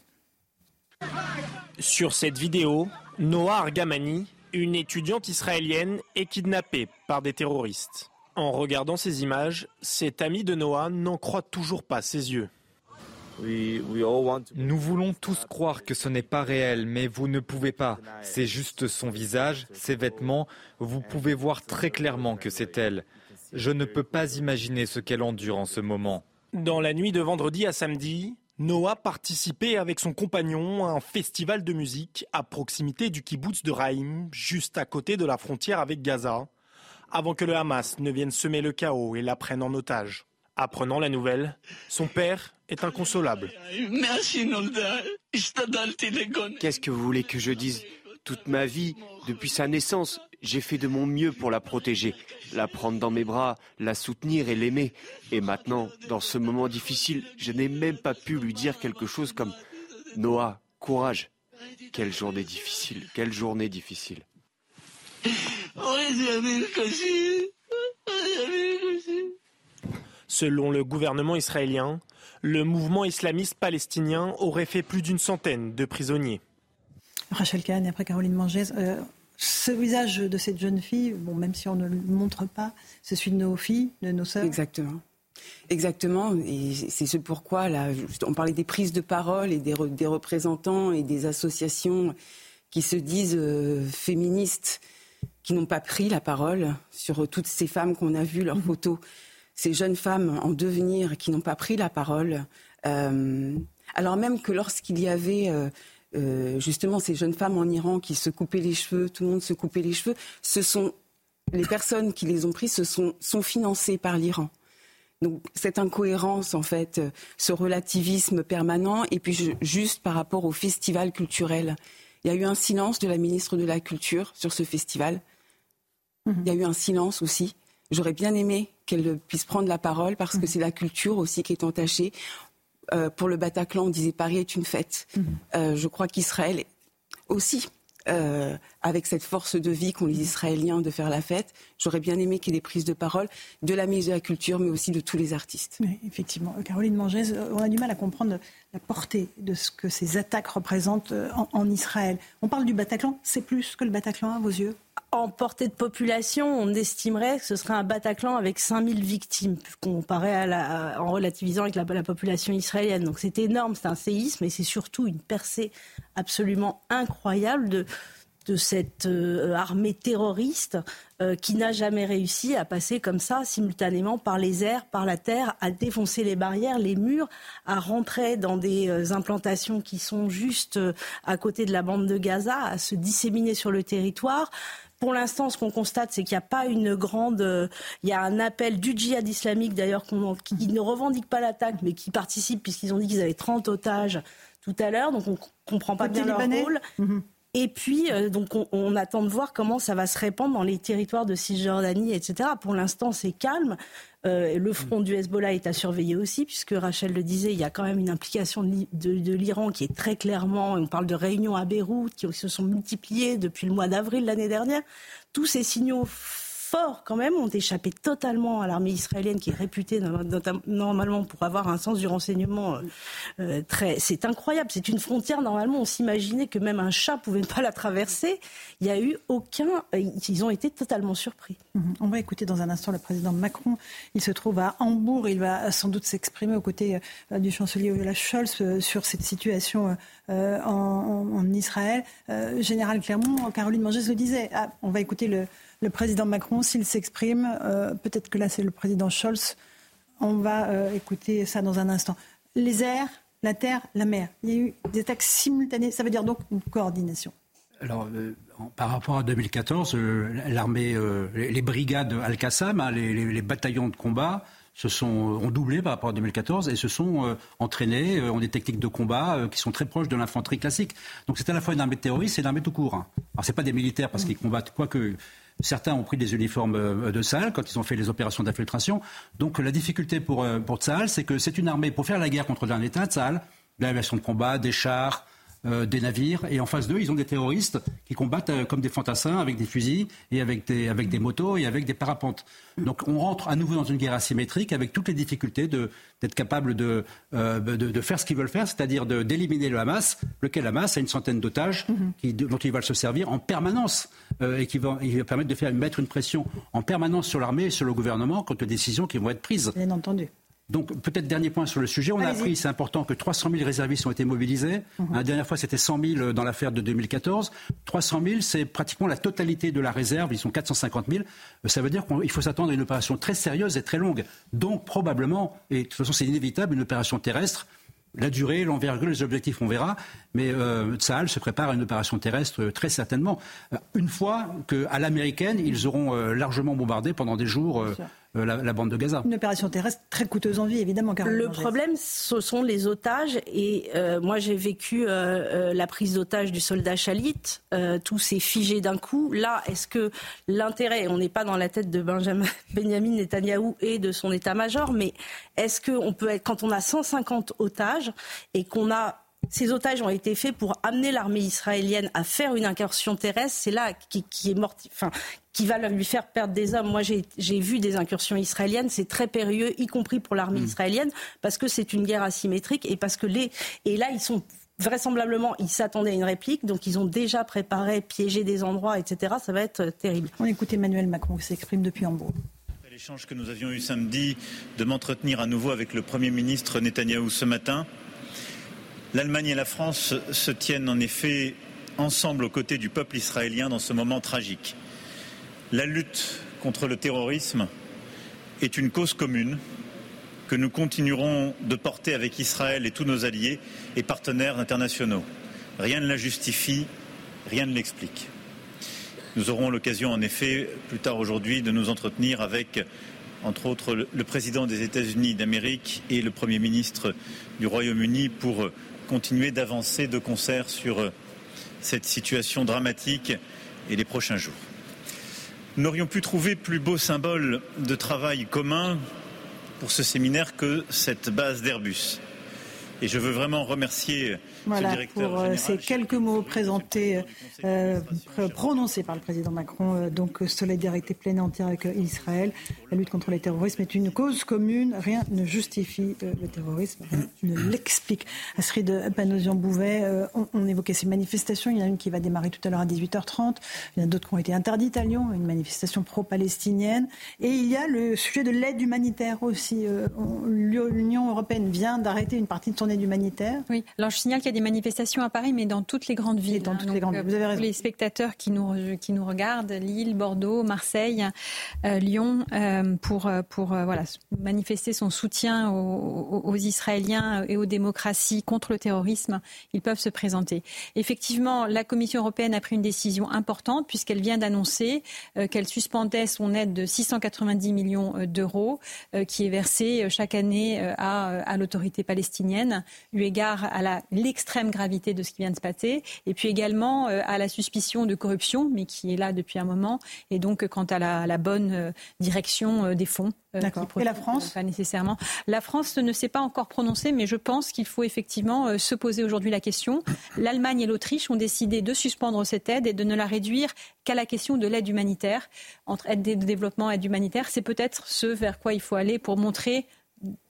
Sur cette vidéo, Noah Argamani, une étudiante israélienne, est kidnappée par des terroristes. En regardant ces images, cet ami de Noah n'en croit toujours pas ses yeux. Nous voulons tous croire que ce n'est pas réel, mais vous ne pouvez pas. C'est juste son visage, ses vêtements. Vous pouvez voir très clairement que c'est elle. Je ne peux pas imaginer ce qu'elle endure en ce moment. Dans la nuit de vendredi à samedi, Noah participait avec son compagnon à un festival de musique à proximité du kibbutz de Raïm, juste à côté de la frontière avec Gaza avant que le Hamas ne vienne semer le chaos et la prenne en otage. Apprenant la nouvelle, son père est inconsolable. Qu'est-ce que vous voulez que je dise? Toute ma vie, depuis sa naissance, j'ai fait de mon mieux pour la protéger, la prendre dans mes bras, la soutenir et l'aimer. Et maintenant, dans ce moment difficile, je n'ai même pas pu lui dire quelque chose comme Noah, courage, Quelle journée difficile, quelle journée difficile. Selon le gouvernement israélien, le mouvement islamiste palestinien aurait fait plus d'une centaine de prisonniers. Rachel Kahn et après Caroline Mangès, euh, ce visage de cette jeune fille, bon, même si on ne le montre pas, c'est celui de nos filles, de nos sœurs. Exactement. Exactement, et c'est ce pourquoi là, on parlait des prises de parole et des, des représentants et des associations qui se disent euh, féministes, qui n'ont pas pris la parole sur toutes ces femmes qu'on a vues leurs mhm. photos, ces jeunes femmes en devenir qui n'ont pas pris la parole, euh, alors même que lorsqu'il y avait euh, justement ces jeunes femmes en Iran qui se coupaient les cheveux, tout le monde se coupait les cheveux, ce sont les personnes qui les ont prises ce sont, sont financées par l'Iran. Donc cette incohérence, en fait, euh, ce relativisme permanent, et puis juste par rapport au festival culturel. Il y a eu un silence de la ministre de la Culture sur ce festival. Mhm. Il y a eu un silence aussi. J'aurais bien aimé qu'elle puisse prendre la parole parce que mhm. c'est la culture aussi qui est entachée. Euh, pour le Bataclan, on disait Paris est une fête. Mhm. Euh, je crois qu'Israël aussi euh, avec cette force de vie qu'ont les Israéliens de faire la fête. J'aurais bien aimé qu'il y ait des prises de parole de la ministre de la Culture, mais aussi de tous les artistes. effectivement. Caroline Mangès, on a du mal à comprendre la portée de ce que ces attaques représentent euh, en, Israël. On parle du Bataclan, c'est plus que le Bataclan à vos yeux? En portée de population, on estimerait que ce serait un Bataclan avec 5000 victimes, comparé à en relativisant avec la, la population israélienne. Donc c'est énorme, c'est un séisme et c'est surtout une percée absolument incroyable de, de cette euh, armée terroriste euh, qui n'a jamais réussi à passer comme ça simultanément par les airs, par la terre, à défoncer les barrières, les murs, à rentrer dans des euh, implantations qui sont juste à côté de la bande de Gaza, à se disséminer sur le territoire. Pour l'instant, ce qu'on constate, c'est qu'il n'y a pas une grande. il y a un appel du djihad islamique, d'ailleurs, qui ne revendique pas l'attaque, mais qui participe, puisqu'ils ont dit qu'ils avaient 30 otages tout à l'heure. Donc, on ne comprend pas bien leur rôle. Mhm. Et puis, euh, donc, on, attend de voir comment ça va se répandre dans les territoires de Cisjordanie, etc. Pour l'instant, c'est calme. Euh, le front du Hezbollah est à surveiller aussi, puisque Rachel le disait, il y a quand même une implication de, l'Iran qui est très clairement, on parle de réunions à Beyrouth qui se sont multipliées depuis le mois d'avril l'année dernière. Tous ces signaux forts quand même ont échappé totalement à l'armée israélienne qui est réputée normalement pour avoir un sens du renseignement euh, euh, très. C'est incroyable. C'est une frontière normalement. On s'imaginait que même un chat pouvait pas la traverser. Il n'y a eu aucun. Euh, ils ont été totalement surpris. Mhm. On va écouter dans un instant le président Macron. Il se trouve à Hambourg. Il va sans doute s'exprimer aux côtés du chancelier Olaf Scholz sur cette situation en, Israël. Général Clermont, Caroline Mangès le disait. Ah, on va écouter le le président Macron, s'il s'exprime, euh, peut-être que là c'est le président Scholz, on va euh, écouter ça dans un instant. Les airs, la terre, la mer. Il y a eu des attaques simultanées, ça veut dire donc une coordination. Alors, euh, par rapport à 2014, l'armée, les brigades Al-Qassam, hein, les, bataillons de combat, se sont, ont doublé par rapport à 2014 et se sont entraînés, ont des techniques de combat qui sont très proches de l'infanterie classique. Donc c'est à la fois une armée de terroristes et une armée tout court. Hein. Alors c'est pas des militaires parce qu'ils combattent, quoique Certains ont pris des uniformes euh, de Sahel quand ils ont fait les opérations d'infiltration. Donc la difficulté pour, euh, pour c'est que c'est une armée, pour faire la guerre contre un État, Tsahal, l'aviation de combat, des chars, euh, des navires. Et en face d'eux, ils ont des terroristes qui combattent euh, comme des fantassins avec des fusils et avec des, avec des motos et avec des parapentes. Donc on rentre à nouveau dans une guerre asymétrique avec toutes les difficultés d'être capable de, euh, de, faire ce qu'ils veulent faire, c'est-à-dire d'éliminer le Hamas, lequel Hamas a une centaine d'otages mhm. dont ils veulent se servir en permanence et qui va, il va permettre de faire, mettre une pression en permanence sur l'armée et sur le gouvernement quant aux décisions qui vont être prises. Bien entendu. Donc peut-être dernier point sur le sujet. On a appris, c'est important, que 300 000 réservistes ont été mobilisés. Mhm. La dernière fois, c'était 100 000 dans l'affaire de 2014. 300 000, c'est pratiquement la totalité de la réserve. Ils sont 450 000. Euh, ça veut dire qu'il faut s'attendre à une opération très sérieuse et très longue. Donc probablement, et de toute façon c'est inévitable, une opération terrestre. La durée, l'envergure, les objectifs, on verra. Mais euh, Tsahal se prépare à une opération terrestre euh, très certainement. Euh, une fois qu'à l'américaine, ils auront largement bombardé pendant des jours euh, la, bande de Gaza. Une opération terrestre très coûteuse en vie, évidemment. le problème, ce sont les otages. Et euh, moi, j'ai vécu euh, la prise d'otage du soldat Chalit. tout s'est figé d'un coup. Là, est-ce que l'intérêt, on n'est pas dans la tête de Benjamin, Benjamin Netanyahou et de son état-major, mais est-ce qu'on peut être, quand on a 150 otages et qu'on a ces otages ont été faits pour amener l'armée israélienne à faire une incursion terrestre. C'est là qui, est morti, enfin, qui va lui faire perdre des hommes. Moi, j'ai vu des incursions israéliennes, c'est très périlleux, y compris pour l'armée mm. israélienne, parce que c'est une guerre asymétrique et parce que les et là ils sont vraisemblablement, ils s'attendaient à une réplique, donc ils ont déjà préparé, piégé des endroits, etc. Ça va être terrible. On écoute Emmanuel Macron qui s'exprime depuis Hambourg. L'échange que nous avions eu samedi de m'entretenir à nouveau avec le Premier ministre Netanyahou ce matin, L'Allemagne et la France se tiennent en effet ensemble aux côtés du peuple israélien dans ce moment tragique. La lutte contre le terrorisme est une cause commune que nous continuerons de porter avec Israël et tous nos alliés et partenaires internationaux. Rien ne la justifie, rien ne l'explique. Nous aurons l'occasion, en effet, plus tard aujourd'hui, de nous entretenir avec, entre autres, le président des États-Unis d'Amérique et le Premier ministre du Royaume-Uni pour continuer d'avancer de concert sur euh, cette situation dramatique et les prochains jours. Nous n'aurions pu trouver plus beau symbole de travail commun pour ce séminaire que cette base d'Airbus. Et je veux vraiment remercier voilà, pour euh, ces quelques mots présentés, euh, prononcés par le président Macron. Euh, donc, solidarité pleine et entière avec Israël. La lutte contre le terrorisme est une cause commune. Rien ne justifie le terrorisme, rien ne l'explique. Astrid Panosian-Bouvet, on, évoquait ces manifestations. Il y en a une qui va démarrer tout à l'heure à 18h30. Il y en a d'autres qui ont été interdites à Lyon, une manifestation pro-palestinienne. Et il y a le sujet de l'aide humanitaire aussi. L'Union européenne vient d'arrêter une partie de son aide humanitaire. Oui, alors je signale qu'il y a des manifestations à Paris, mais dans toutes les grandes villes. Dans toutes les grandes villes. Vous avez raison. Les spectateurs qui nous, qui nous regardent, Lille, Bordeaux, Marseille, euh, Lyon, euh, pour, euh, voilà, manifester son soutien aux, aux, Israéliens et aux démocraties contre le terrorisme, ils peuvent se présenter. Effectivement, la Commission européenne a pris une décision importante puisqu'elle vient d'annoncer qu'elle suspendait son aide de 690 millions d'euros qui est versée chaque année à, à l'autorité palestinienne, eu égard à la l'extrême gravité de ce qui vient de se passer, et puis également euh, à la suspicion de corruption, mais qui est là depuis un moment, et donc quant à la, bonne euh, direction euh, des fonds. Et la France Pas nécessairement. La France ne s'est pas encore prononcée, mais je pense qu'il faut effectivement se poser aujourd'hui la question. L'Allemagne et l'Autriche ont décidé de suspendre cette aide et de ne la réduire qu'à la question de l'aide humanitaire. Entre aide de développement et aide humanitaire, c'est peut-être ce vers quoi il faut aller pour montrer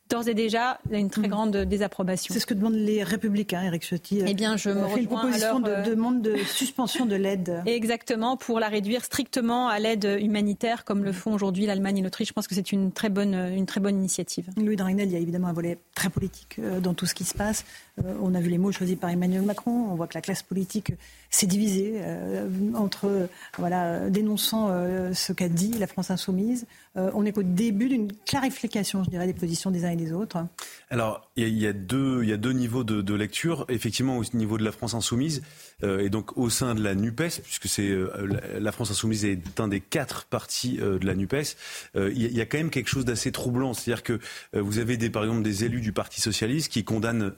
d'ores et déjà une très mm. grande désapprobation. C'est ce que demandent les républicains, Eric Ciotti. Eh bien, je me rejoins une proposition de euh, demande de suspension de l'aide. Exactement, pour la réduire strictement à l'aide humanitaire, comme le font aujourd'hui l'Allemagne et l'Autriche. Je pense que c'est une très bonne, une très bonne initiative. Louis Dragnel, il y a évidemment un volet très politique euh, dans tout ce qui se passe. Euh, on a vu les mots choisis par Emmanuel Macron. On voit que la classe politique s'est divisée entre, voilà, dénonçant ce qu'a dit la France insoumise. on est qu'au début d'une clarification, je dirais, des positions des uns et des autres Alors, il y, a deux, y a deux niveaux de, lecture. Effectivement, au niveau de la France insoumise, euh, et donc au sein de la NUPES, puisque c'est euh, la France insoumise est un des quatre partis euh, de la NUPES, il y, a quand même quelque chose d'assez troublant. C'est-à-dire que vous avez des, par exemple des élus du Parti socialiste qui condamnent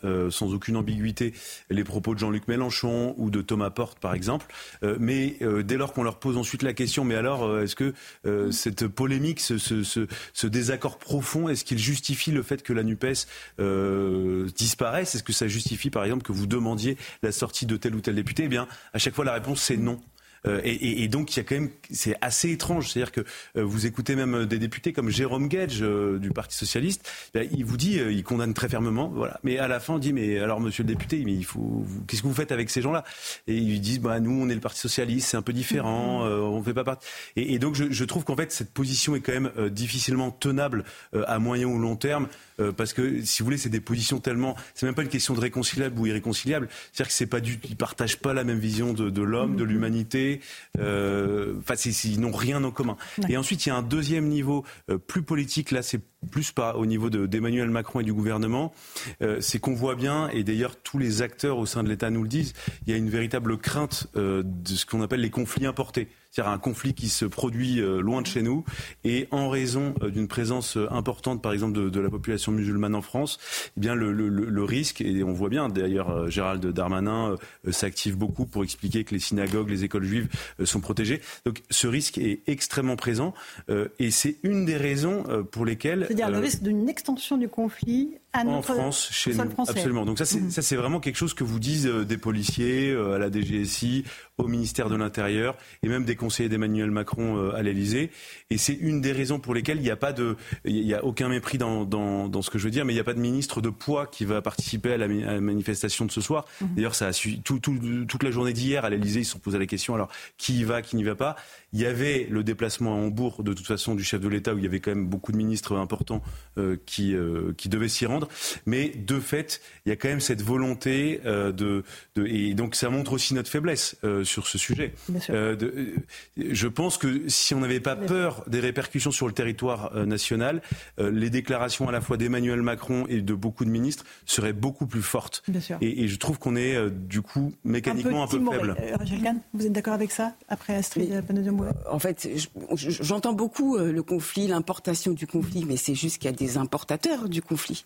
aucune ambiguïté les propos de Jean-Luc Mélenchon ou de Thomas Porte, par exemple. mais dès lors qu'on leur pose ensuite la question, mais alors, est-ce que cette polémique, ce, désaccord profond, est-ce qu'il justifie le fait que la NUPES euh, disparaisse? Est-ce que ça justifie, par exemple, que vous demandiez la sortie de tel ou tel député? Eh bien, à chaque fois, la réponse, c'est non. Euh, et, donc, il y a quand même, c'est assez étrange. C'est-à-dire que euh, vous écoutez même des députés comme Jérôme Gage euh, du Parti socialiste, ben, il vous dit, il condamne très fermement, voilà. Mais à la fin, il dit, mais alors, Monsieur le député, mais il faut, qu'est-ce que vous faites avec ces gens-là? Et ils disent, bah nous, on est le Parti socialiste, c'est un peu différent, mmh. on fait pas partie. Et, donc, je, je, trouve qu'en fait, cette position est quand même difficilement tenable à moyen ou long terme. parce que si vous voulez, c'est des positions tellement, c'est même pas une question de réconciliable ou irréconciliable. C'est-à-dire que c'est pas du, ils partagent pas la même vision de, de l'homme, de mmh. l'humanité. Euh, enfin, ils n'ont rien en commun. Et ensuite, il y a un deuxième niveau euh, plus politique. Là, c'est plus pas au niveau d'Emmanuel Macron et du gouvernement. Euh, c'est qu'on voit bien, et d'ailleurs tous les acteurs au sein de l'État nous le disent, il y a une véritable crainte de ce qu'on appelle les conflits importés c'est-à-dire un conflit qui se produit euh, loin de chez nous, et en raison euh, d'une présence euh, importante, par exemple, de, de, la population musulmane en France, eh bien le, le, le, risque, et on voit bien d'ailleurs Gérald Darmanin s'active beaucoup pour expliquer que les synagogues, les écoles juives sont protégées. Donc ce risque est extrêmement présent, et c'est une des raisons pour lesquelles... C'est-à-dire le risque d'une extension du conflit en France, chez nous. Absolument. Donc ça, c'est mhm. ça, c'est vraiment quelque chose que vous disent euh, des policiers euh, à la DGSI, au ministère de l'Intérieur et même des conseillers d'Emmanuel Macron euh, à l'Élysée. Et c'est une des raisons pour lesquelles il n'y a pas de, il y a aucun mépris dans, dans, dans, ce que je veux dire, mais il n'y a pas de ministre de poids qui va participer à la, manifestation de ce soir. Mhm. D'ailleurs, ça a su, tout, tout, toute la journée d'hier à l'Élysée, ils se sont posés la question alors qui y va, qui n'y va pas? Il y avait le déplacement à Hambourg, de toute façon, du chef de l'État, où il y avait quand même beaucoup de ministres importants euh, qui, euh, qui devaient s'y rendre. Mais de fait, il y a quand même cette volonté euh, de, de, Et donc, ça montre aussi notre faiblesse euh, sur ce sujet. Euh, de, je pense que si on n'avait pas peur des répercussions sur le territoire national, les déclarations à la fois d'Emmanuel Macron et de beaucoup de ministres seraient beaucoup plus fortes. Et, et, je trouve qu'on est, du coup, mécaniquement un peu, un peu faible. vous êtes d'accord avec ça, après Astrid En fait, j'entends beaucoup le conflit, l'importation du conflit, mais c'est juste qu'il y a des importateurs du conflit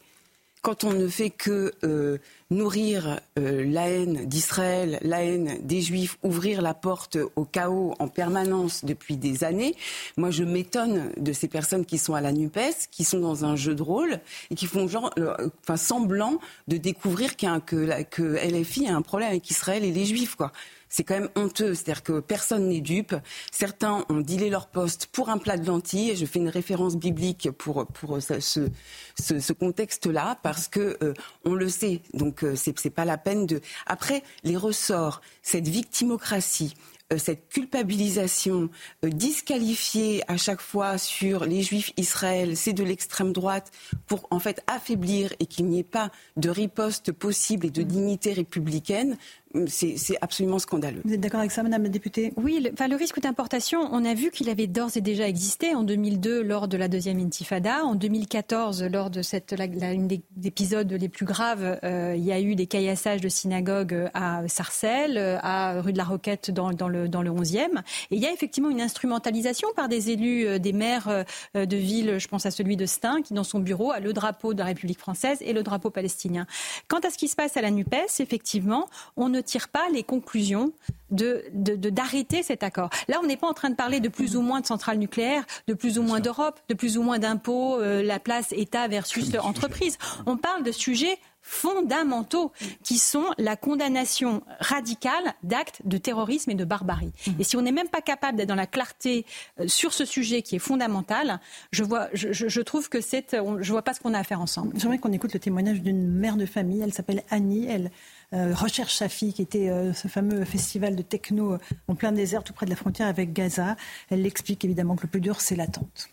quand on ne fait que euh, nourrir euh, la haine d'Israël, la haine des Juifs, ouvrir la porte au chaos en permanence depuis des années, moi je m'étonne de ces personnes qui sont à la NUPES, qui sont dans un jeu de rôle et qui font genre, euh, enfin, semblant de découvrir que, que LFI a un problème avec Israël et les Juifs. Quoi c'est quand même honteux. C'est-à-dire que personne n'est dupe. Certains ont dilé leur poste pour un plat de lentilles. Je fais une référence biblique pour, pour ce, ce, ce contexte-là, parce que euh, on le sait. Donc euh, c'est pas la peine de. Après, les ressorts, cette victimocratie, euh, cette culpabilisation disqualifiée à chaque fois sur les juifs Israël, c'est de l'extrême droite pour en fait affaiblir et qu'il n'y ait pas de riposte possible et de dignité républicaine c'est absolument scandaleux. Vous êtes d'accord avec ça, Madame la députée? Oui, le, enfin, le risque d'importation, on a vu qu'il avait d'ores et déjà existé en 2002 lors de la deuxième intifada, en 2014 lors de cette, la, une des épisodes les plus graves, euh, il y a eu des caillassages de synagogues à Sarcelles, à rue de la Roquette dans, dans, le, dans le 11e. Et il y a effectivement une instrumentalisation par des élus, euh, des maires euh, de ville, je pense à celui de Stein, qui dans son bureau a le drapeau de la République française et le drapeau palestinien. Quant à ce qui se passe à la NUPES, effectivement, on ne tire pas les conclusions de, d'arrêter cet accord. Là, on n'est pas en train de parler de plus ou moins de centrales nucléaires, de plus ou moins d'Europe, de plus ou moins d'impôts, euh, la place État versus entreprise. On parle de sujets fondamentaux qui sont la condamnation radicale d'actes de terrorisme et de barbarie. Mmh. Et si on n'est même pas capable d'être dans la clarté euh, sur ce sujet qui est fondamental, je, vois, je, je trouve que c'est, je vois pas ce qu'on a à faire ensemble. J'aimerais qu'on écoute le témoignage d'une mère de famille. Elle s'appelle Annie. Elle euh, recherche sa fille, qui était euh, ce fameux festival de techno en plein désert, tout près de la frontière avec Gaza. Elle explique évidemment que le plus dur, c'est l'attente.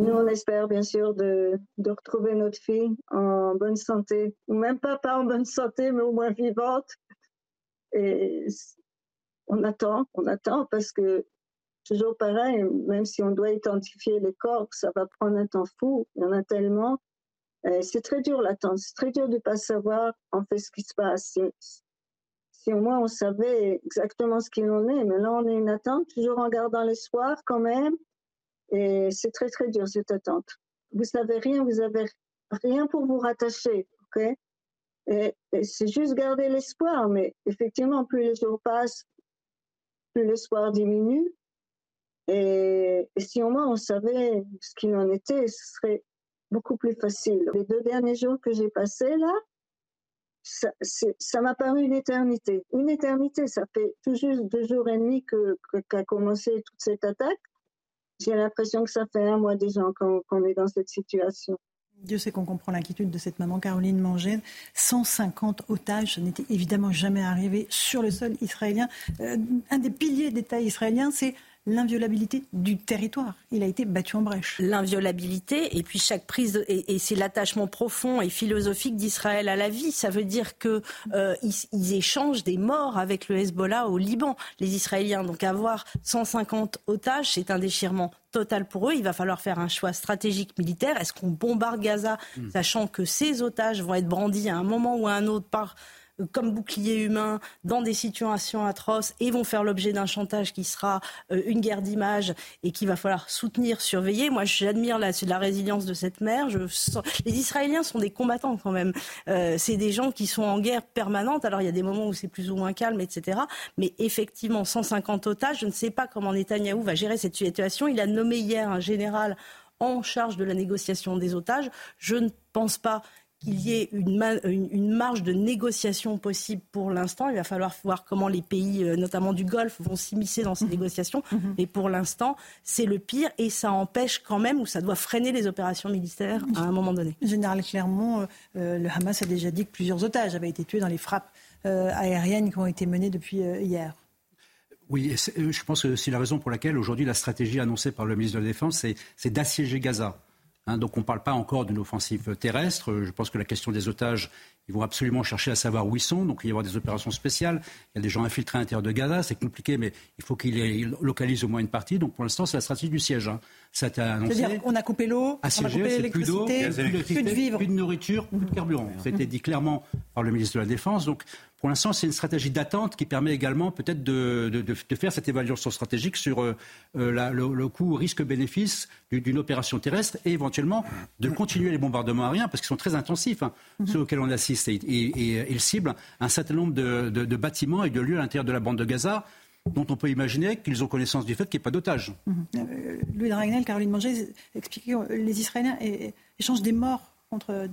Nous, on espère bien sûr de, de, retrouver notre fille en bonne santé, ou même pas, pas en bonne santé, mais au moins vivante. Et on attend, on attend parce que toujours pareil, même si on doit identifier les corps, ça va prendre un temps fou. Il y en a tellement. C'est très dur l'attente, c'est très dur de ne pas savoir en fait ce qui se passe. Si, au moins on savait exactement ce qu'il en est, mais là on est une attente, toujours en gardant l'espoir quand même. Et c'est très, très dur, cette attente. Vous savez rien, vous avez rien pour vous rattacher, ok? Et, c'est juste garder l'espoir, mais effectivement, plus les jours passent, plus l'espoir diminue. Et, si au moins on savait ce qu'il en était, ce serait beaucoup plus facile. Les deux derniers jours que j'ai passés là, ça m'a paru une éternité. Une éternité, ça fait tout juste deux jours et demi qu'a commencé toute cette attaque. J'ai l'impression que ça fait un mois déjà qu'on est dans cette situation. Dieu sait qu'on comprend l'inquiétude de cette maman Caroline Mangène. 150 otages, ça n'était évidemment jamais arrivé sur le sol israélien. Euh, un des piliers d'État israélien, c'est l'inviolabilité du territoire. Il a été battu en brèche. L'inviolabilité, et puis chaque prise, et, c'est l'attachement profond et philosophique d'Israël à la vie. Ça veut dire que euh, ils, échangent des morts avec le Hezbollah au Liban, les Israéliens. Donc avoir 150 otages, c'est un déchirement total pour eux. Il va falloir faire un choix stratégique militaire. Est-ce qu'on bombarde Gaza, hmm. sachant que ces otages vont être brandis à un moment ou à un autre par comme bouclier humain dans des situations atroces et vont faire l'objet d'un chantage qui sera euh, une guerre d'image et qu'il va falloir soutenir, surveiller. Moi, j'admire la, résilience de cette mère. Je les Israéliens sont des combattants quand même. Euh, c'est des gens qui sont en guerre permanente. Alors, il y a des moments où c'est plus ou moins calme, etc. Mais effectivement, 150 otages, je ne sais pas comment Netanyahou va gérer cette situation. Il a nommé hier un général en charge de la négociation des otages. Je ne pense pas qu'il y ait une, une, marge de négociation possible pour l'instant. Il va falloir voir comment les pays, euh, notamment du Golfe, vont s'immiscer dans ces mhm. négociations. Mhm. Mais pour l'instant, c'est le pire et ça empêche quand même, ou ça doit freiner les opérations militaires à un moment donné. Général Clermont, euh, le Hamas a déjà dit que plusieurs otages avaient été tués dans les frappes euh, aériennes qui ont été menées depuis hier. Oui, je pense que c'est la raison pour laquelle aujourd'hui la stratégie annoncée par le ministre de la Défense, c'est d'assiéger Gaza. Hein, donc on ne parle pas encore d'une offensive terrestre. Je pense que la question des otages, ils vont absolument chercher à savoir où ils sont. Donc il va y avoir des opérations spéciales. Il y a des gens infiltrés à l'intérieur de Gaza. C'est compliqué, mais il faut qu'ils localisent au moins une partie. Donc pour l'instant, c'est la stratégie du siège. Hein. Ça a été annoncé. C'est-à-dire qu'on a coupé l'eau, on a coupé l'électricité, plus, de. Plus de nourriture, plus de carburant. Ça a été dit clairement par le ministre de la Défense. Donc pour l'instant, c'est une stratégie d'attente qui permet également peut-être de, faire cette évaluation stratégique sur euh, euh, le, coût risque-bénéfice d'une opération terrestre et éventuellement de continuer les bombardements aériens parce qu'ils sont très intensifs, hein, mhm. ceux auxquels on assiste. Et, ils ciblent un certain nombre de, bâtiments et de lieux à l'intérieur de la bande de Gaza dont on peut imaginer qu'ils ont connaissance du fait qu'il n'y ait pas d'otages. Mhm. Euh, Louis Dragnel, Caroline Manger expliquait que les Israéliens échangent des morts contre euh,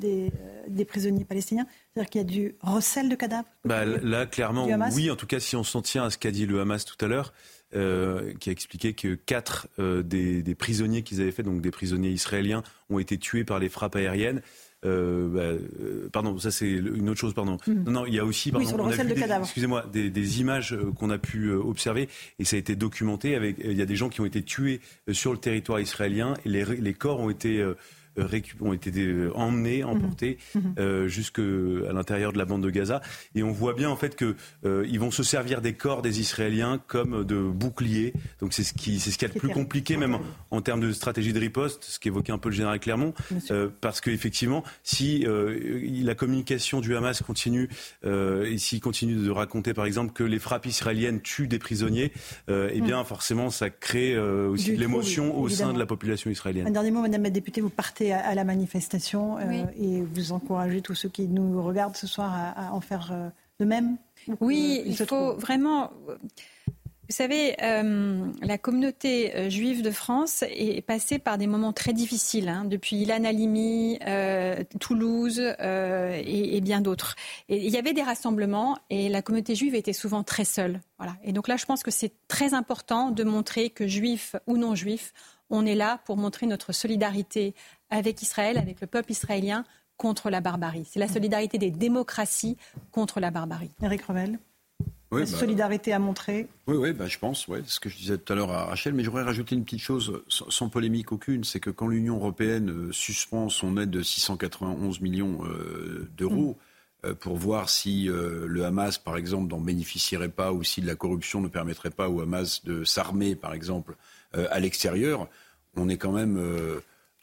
des, prisonniers palestiniens C'est-à-dire qu'il y a du recel de cadavres bah, Là, clairement, oui. En tout cas, si on s'en tient à ce qu'a dit le Hamas tout à l'heure, euh, qui a expliqué que quatre euh, des, prisonniers qu'ils avaient fait, donc des prisonniers israéliens, ont été tués par les frappes aériennes. Bah, pardon, ça c'est une autre chose, pardon. Hmm. Non, non, il y a aussi, pardon, excusez-moi, des, images qu'on a pu observer et ça a été documenté. Avec, il y a des gens qui ont été tués sur le territoire israélien et les, les corps ont été ont été euh, emmenés, mhm. emportés mhm. euh, jusque à l'intérieur de la bande de Gaza. Et on voit bien en fait que ils vont se servir des corps des Israéliens comme de boucliers. Donc c'est ce qui c'est ce qui est le plus compliqué même en, termes de stratégie de riposte, ce qu'évoquait un peu le général Clermont, parce qu'effectivement, si la communication du Hamas continue et s'il continue de raconter par exemple que les frappes israéliennes tuent des prisonniers, eh bien mm. forcément ça crée aussi de l'émotion au sein de la population israélienne. Un dernier mot, Madame la députée, vous partez à, la manifestation euh, et vous encouragez tous ceux qui nous regardent ce soir à, en faire euh, de même Oui, il faut vraiment. Vous savez, euh, la communauté juive de France est passée par des moments très difficiles, hein, depuis Ilan Halimi, Toulouse et, et, bien d'autres. Et il y avait des rassemblements et la communauté juive était souvent très seule. Voilà. Et donc là, je pense que c'est très important de montrer que juifs ou non juifs, on est là pour montrer notre solidarité avec Israël, avec le peuple israélien contre la barbarie. C'est la solidarité des démocraties contre la barbarie. Eric Revel oui, la bah, solidarité à montrer Oui, oui bah, je pense. Ouais, ce que je disais tout à l'heure à Rachel. Mais j'aurais rajouté une petite chose, sans, polémique aucune, c'est que quand l'Union européenne euh, suspend son aide de 691 millions euh, d'euros, euh, pour voir si le Hamas, par exemple, n'en bénéficierait pas ou si de la corruption ne permettrait pas au Hamas de s'armer, par exemple, à l'extérieur, on est quand même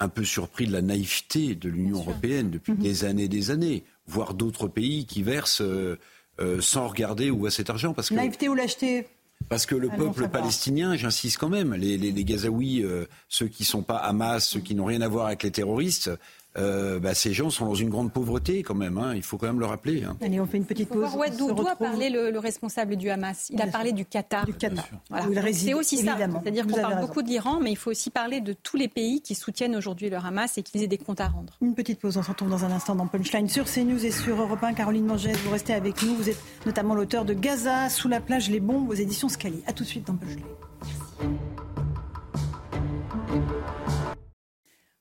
un peu surpris de la naïveté de l'Union européenne depuis mhm. des années et des années, voire d'autres pays qui versent euh, euh, sans regarder où va cet argent. Parce que, naïveté ou lâcheté parce que le peuple palestinien, j'insiste quand même, les, les, Gazaouis, euh, ceux qui ne sont pas Hamas, ceux qui n'ont rien à voir avec les terroristes, euh, bah, ces gens sont dans une grande pauvreté quand même. Hein. Il faut quand même le rappeler. Hein. Allez, on fait une petite pause. D'où a parlé le, responsable du Hamas Il a parlé du Qatar. Du Qatar. C'est aussi ça. C'est-à-dire qu'on parle beaucoup de l'Iran, mais il faut aussi parler de tous les pays qui soutiennent aujourd'hui le Hamas et qui aient des comptes à rendre. Une petite pause. On se retrouve dans un instant dans Punchline sur CNews et sur Europe 1. Caroline Mangès, vous restez avec nous. Vous êtes notamment l'auteur de Gaza, Sous la plage, les bombes aux éditions Scali. A tout de suite dans Punchline. Merci.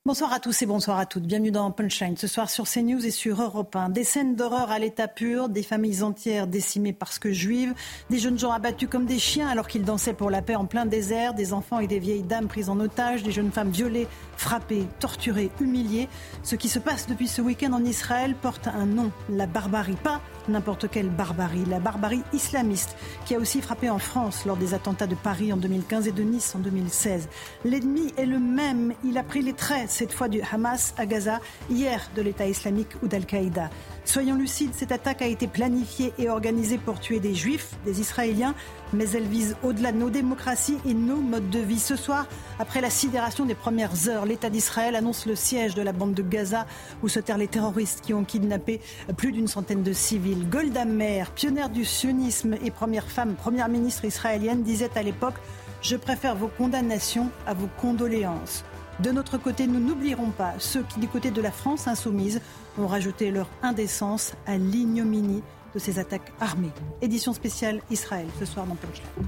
Bonsoir à tous et bonsoir à toutes. Bienvenue dans Punchline. Ce soir sur CNews et sur Europe 1. Des scènes d'horreur à l'état pur, des familles entières décimées parce que juives, des jeunes gens abattus comme des chiens alors qu'ils dansaient pour la paix en plein désert, des enfants et des vieilles dames prises en otage, des jeunes femmes violées, frappées, torturées, humiliées. Ce qui se passe depuis ce week-end en Israël porte un nom, la barbarie. Pas n'importe quelle barbarie, la barbarie islamiste qui a aussi frappé en France lors des attentats de Paris en 2015 et de Nice en 2016. L'ennemi est le même, il a pris les traits, cette fois du Hamas à Gaza, hier de l'État islamique ou d'Al-Qaïda. Soyons lucides, cette attaque a été planifiée et organisée pour tuer des juifs, des Israéliens, mais elle vise au-delà de nos démocraties et nos modes de vie. Ce soir, après la sidération des premières heures, l'État d'Israël annonce le siège de la bande de Gaza où se terrent les terroristes qui ont kidnappé plus d'une centaine de civils. Golda Meir, pionnière du sionisme et première femme première ministre israélienne, disait à l'époque Je préfère vos condamnations à vos condoléances. De notre côté, nous n'oublierons pas ceux qui, du côté de la France insoumise, ont rajouté leur indécence à l'ignominie de ces attaques armées. Édition spéciale Israël ce soir dans Punchline.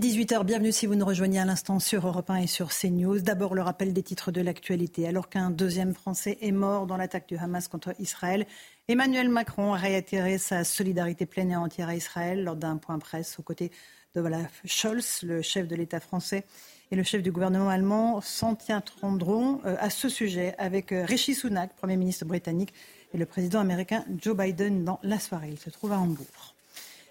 18h, bienvenue si vous nous rejoignez à l'instant sur Europe 1 et sur CNews. D'abord le rappel des titres de l'actualité. Alors qu'un deuxième Français est mort dans l'attaque du Hamas contre Israël, Emmanuel Macron a réitéré sa solidarité pleine et entière à Israël lors d'un point presse aux côtés de Olaf Scholz, le chef de l'État français, et le chef du gouvernement allemand s'en tiendront euh, à ce sujet avec euh, Rishi Sunak, Premier ministre britannique, et le président américain Joe Biden dans la soirée. Il se trouve à Hambourg.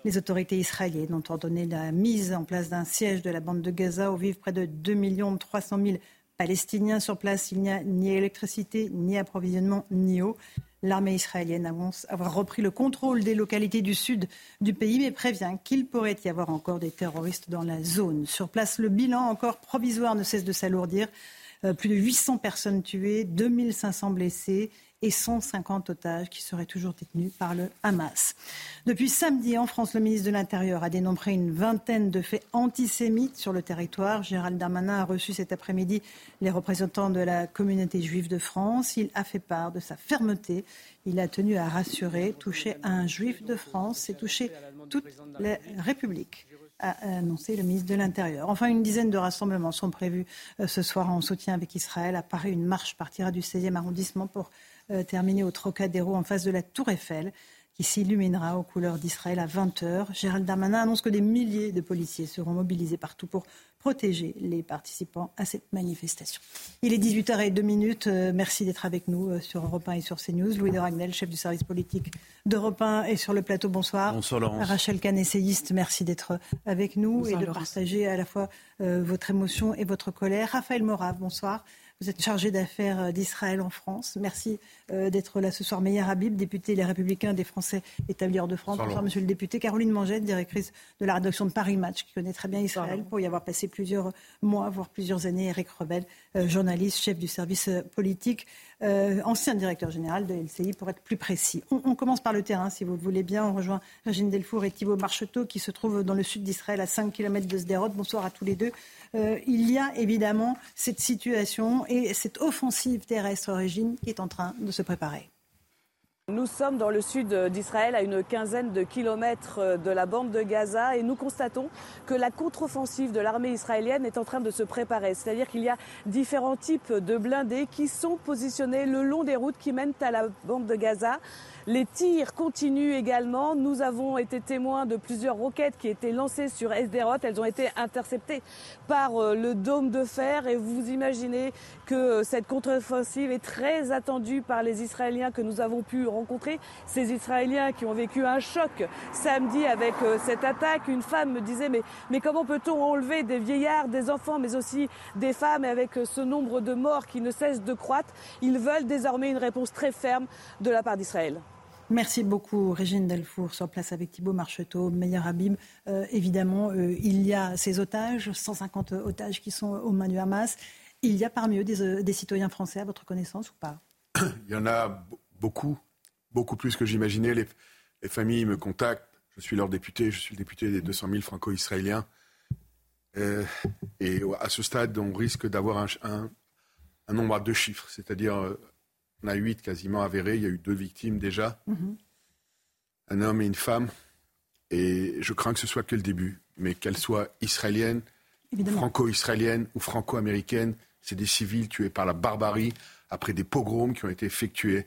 Les autorités israéliennes ont ordonné la mise en place d'un siège de la bande de Gaza où vivent près de 2 300 000 Palestiniens sur place. Il n'y a ni électricité, ni approvisionnement, ni eau. L'armée israélienne annonce avoir repris le contrôle des localités du sud du pays, mais prévient qu'il pourrait y avoir encore des terroristes dans la zone. Sur place, le bilan encore provisoire ne cesse de s'alourdir. Euh, plus de 800 personnes tuées, 2500 blessés et 150 otages qui seraient toujours détenus par le Hamas. Depuis samedi, en France, le ministre de l'Intérieur a dénombré une vingtaine de faits antisémites sur le territoire. Gérald Darmanin a reçu cet après-midi les représentants de la communauté juive de France. Il a fait part de sa fermeté. Il a tenu à rassurer, toucher un juif de France, c'est toucher toute la République a annoncé le ministre de l'Intérieur. Enfin, une dizaine de rassemblements sont prévus euh, ce soir en soutien avec Israël. À Paris, une marche partira du 16e arrondissement pour euh, terminé au Trocadéro en face de la Tour Eiffel qui s'illuminera aux couleurs d'Israël à 20h. Gérald Darmanin annonce que des milliers de policiers seront mobilisés partout pour protéger les participants à cette manifestation. Il est 18h02 euh, Merci d'être avec nous euh, sur Europe 1 et sur CNews. Louis de Ragnel, chef du service politique d'Europe 1 et sur le plateau. Bonsoir. Bonsoir Laurence. Rachel Kahn, essayiste, merci d'être avec nous et de partager à la fois votre émotion et votre colère. Raphaël Morave, bonsoir. Vous êtes chargé d'affaires euh, d'Israël en France. Merci euh, d'être là ce soir. Meyer Habib, député Les Républicains des Français établis hors de France. Bonsoir, monsieur le député. Caroline Mangette, directrice de la rédaction de Paris Match, qui connaît très bien Israël, pour y avoir passé plusieurs mois, voire plusieurs années. Eric Rebel, euh, journaliste, chef du service politique, ancien directeur général de LCI, pour être plus précis. On, commence par le terrain, si vous le voulez bien. On rejoint Régine Delfour et Thibault Marcheteau, qui se trouvent dans le sud d'Israël, à 5 km de Sderot. Bonsoir à tous les deux. Euh, il y a évidemment cette situation et cette offensive terrestre, Régine, qui est en train de se préparer. Nous sommes dans le sud d'Israël, à une quinzaine de kilomètres de la bande de Gaza, et nous constatons que la contre-offensive de l'armée israélienne est en train de se préparer. C'est-à-dire qu'il y a différents types de blindés qui sont positionnés le long des routes qui mènent à la bande de Gaza. Les tirs continuent également. Nous avons été témoins de plusieurs roquettes qui étaient lancées sur Esderot. Elles ont été interceptées par euh, le dôme de fer. Et vous imaginez que euh, cette contre-offensive est très attendue par les Israéliens que nous avons pu rencontrer. Ces Israéliens qui ont vécu un choc samedi avec euh, cette attaque. Une femme me disait mais, mais comment peut-on enlever des vieillards, des enfants, mais aussi des femmes et avec ce nombre de morts qui ne cesse de croître? Ils veulent désormais une réponse très ferme de la part d'Israël. Merci beaucoup, Régine Delfour, sur place avec Thibault Marcheteau, Meilleur Habib. Euh, évidemment, euh, il y a ces otages, 150 otages qui sont aux mains du Hamas. Il y a parmi eux des, euh, citoyens français, à votre connaissance ou pas? Il y en a beaucoup, beaucoup plus que j'imaginais. Les, familles me contactent. Je suis leur député, je suis le député des 200 000 franco-israéliens. et à ce stade, on risque d'avoir un, un, un, nombre à deux chiffres, c'est-à-dire on a huit quasiment avérés. Il y a eu deux victimes déjà. Mhm. Un homme et une femme. Et je crains que ce soit que le début. Mais qu'elle soit israélienne, franco-israélienne ou franco-américaine, c'est des civils tués par la barbarie après des pogroms qui ont été effectués.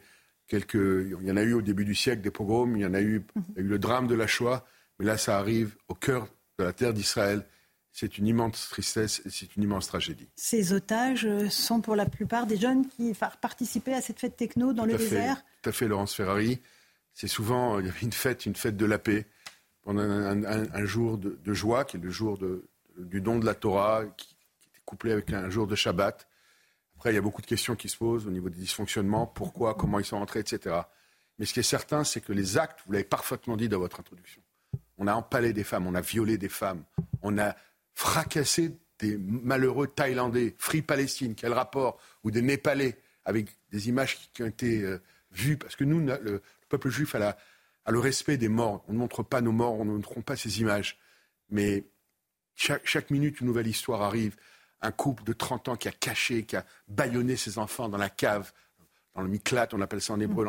Quelques... Il y en a eu au début du siècle des pogroms, il y en a eu, il y a eu le drame de la Shoah, mais là ça arrive au cœur de la terre d'Israël c'est une immense tristesse et c'est une immense tragédie. Ces otages sont pour la plupart des jeunes qui participaient à cette fête techno dans le désert Tout à fait, Laurence Ferrari. C'est souvent, il y avait une fête, une fête de la paix, pendant un, jour de, joie, qui est le jour du don de la Torah, qui, était couplé avec un jour de Shabbat. Après, il y a beaucoup de questions qui se posent au niveau des dysfonctionnements, pourquoi, comment ils sont entrés, etc. Mais ce qui est certain, c'est que les actes, vous l'avez parfaitement dit dans votre introduction, on a empalé des femmes, on a violé des femmes, on a fracasser des malheureux Thaïlandais, Free Palestine, quel rapport, ou des Népalais avec des images qui, ont été euh, vues, parce que nous, le, peuple juif a, le respect des morts. On ne montre pas nos morts, on ne montre pas ces images. Mais chaque, minute, une nouvelle histoire arrive. Un couple de 30 ans qui a caché, qui a bâillonné ses enfants dans la cave, dans le miklat, on appelle ça en hébreu